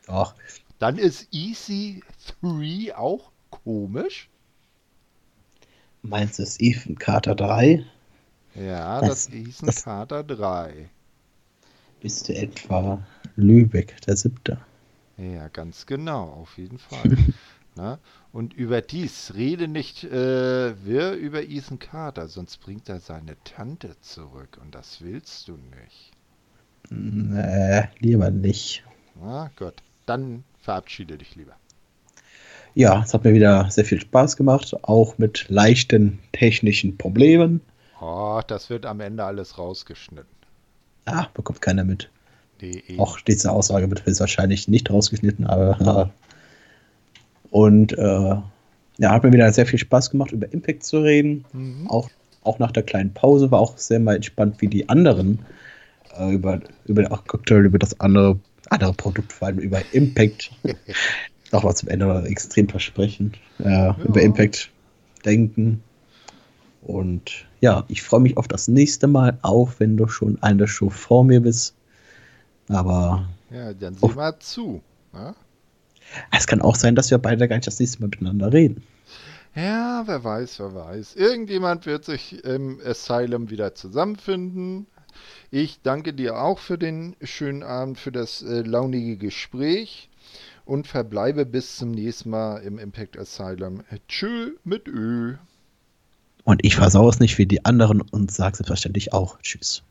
Doch. Dann ist EC3 auch komisch. Meinst du es Ethan Carter 3? Ja, Das- das, Ethan das- Carter 3. Bist du etwa Lübeck, der siebte? Ja, ganz genau, auf jeden Fall. Na? Und überdies, rede nicht äh, wir über Ethan Carter, sonst bringt er seine Tante zurück und das willst du nicht. Nee, lieber nicht. Na gut, dann verabschiede dich lieber. Ja, es hat mir wieder sehr viel Spaß gemacht, auch mit leichten technischen Problemen. Oh, das wird am Ende alles rausgeschnitten. Ah, bekommt keiner mit. E, e. Auch diese Aussage wird wahrscheinlich nicht rausgeschnitten, aber. Und äh, ja, hat mir wieder sehr viel Spaß gemacht, über Impact zu reden. Mhm. Auch, auch nach der kleinen Pause war auch sehr mal entspannt, wie die anderen äh, über, über aktuell über das andere, andere Produkt, vor allem über Impact. Nochmal zum Ende extrem versprechen. Äh, ja. Über Impact denken. Und ja, ich freue mich auf das nächste Mal, auch wenn du schon eine Show vor mir bist. Aber. Ja, dann sieh mal zu. Ne? Es kann auch sein, dass wir beide gar nicht das nächste Mal miteinander reden. Ja, wer weiß, wer weiß. Irgendjemand wird sich im Asylum wieder zusammenfinden. Ich danke dir auch für den schönen Abend, für das äh, launige Gespräch und verbleibe bis zum nächsten Mal im Impact Asylum. Tschö mit Ö. Und ich versau es nicht wie die anderen und sage selbstverständlich auch Tschüss.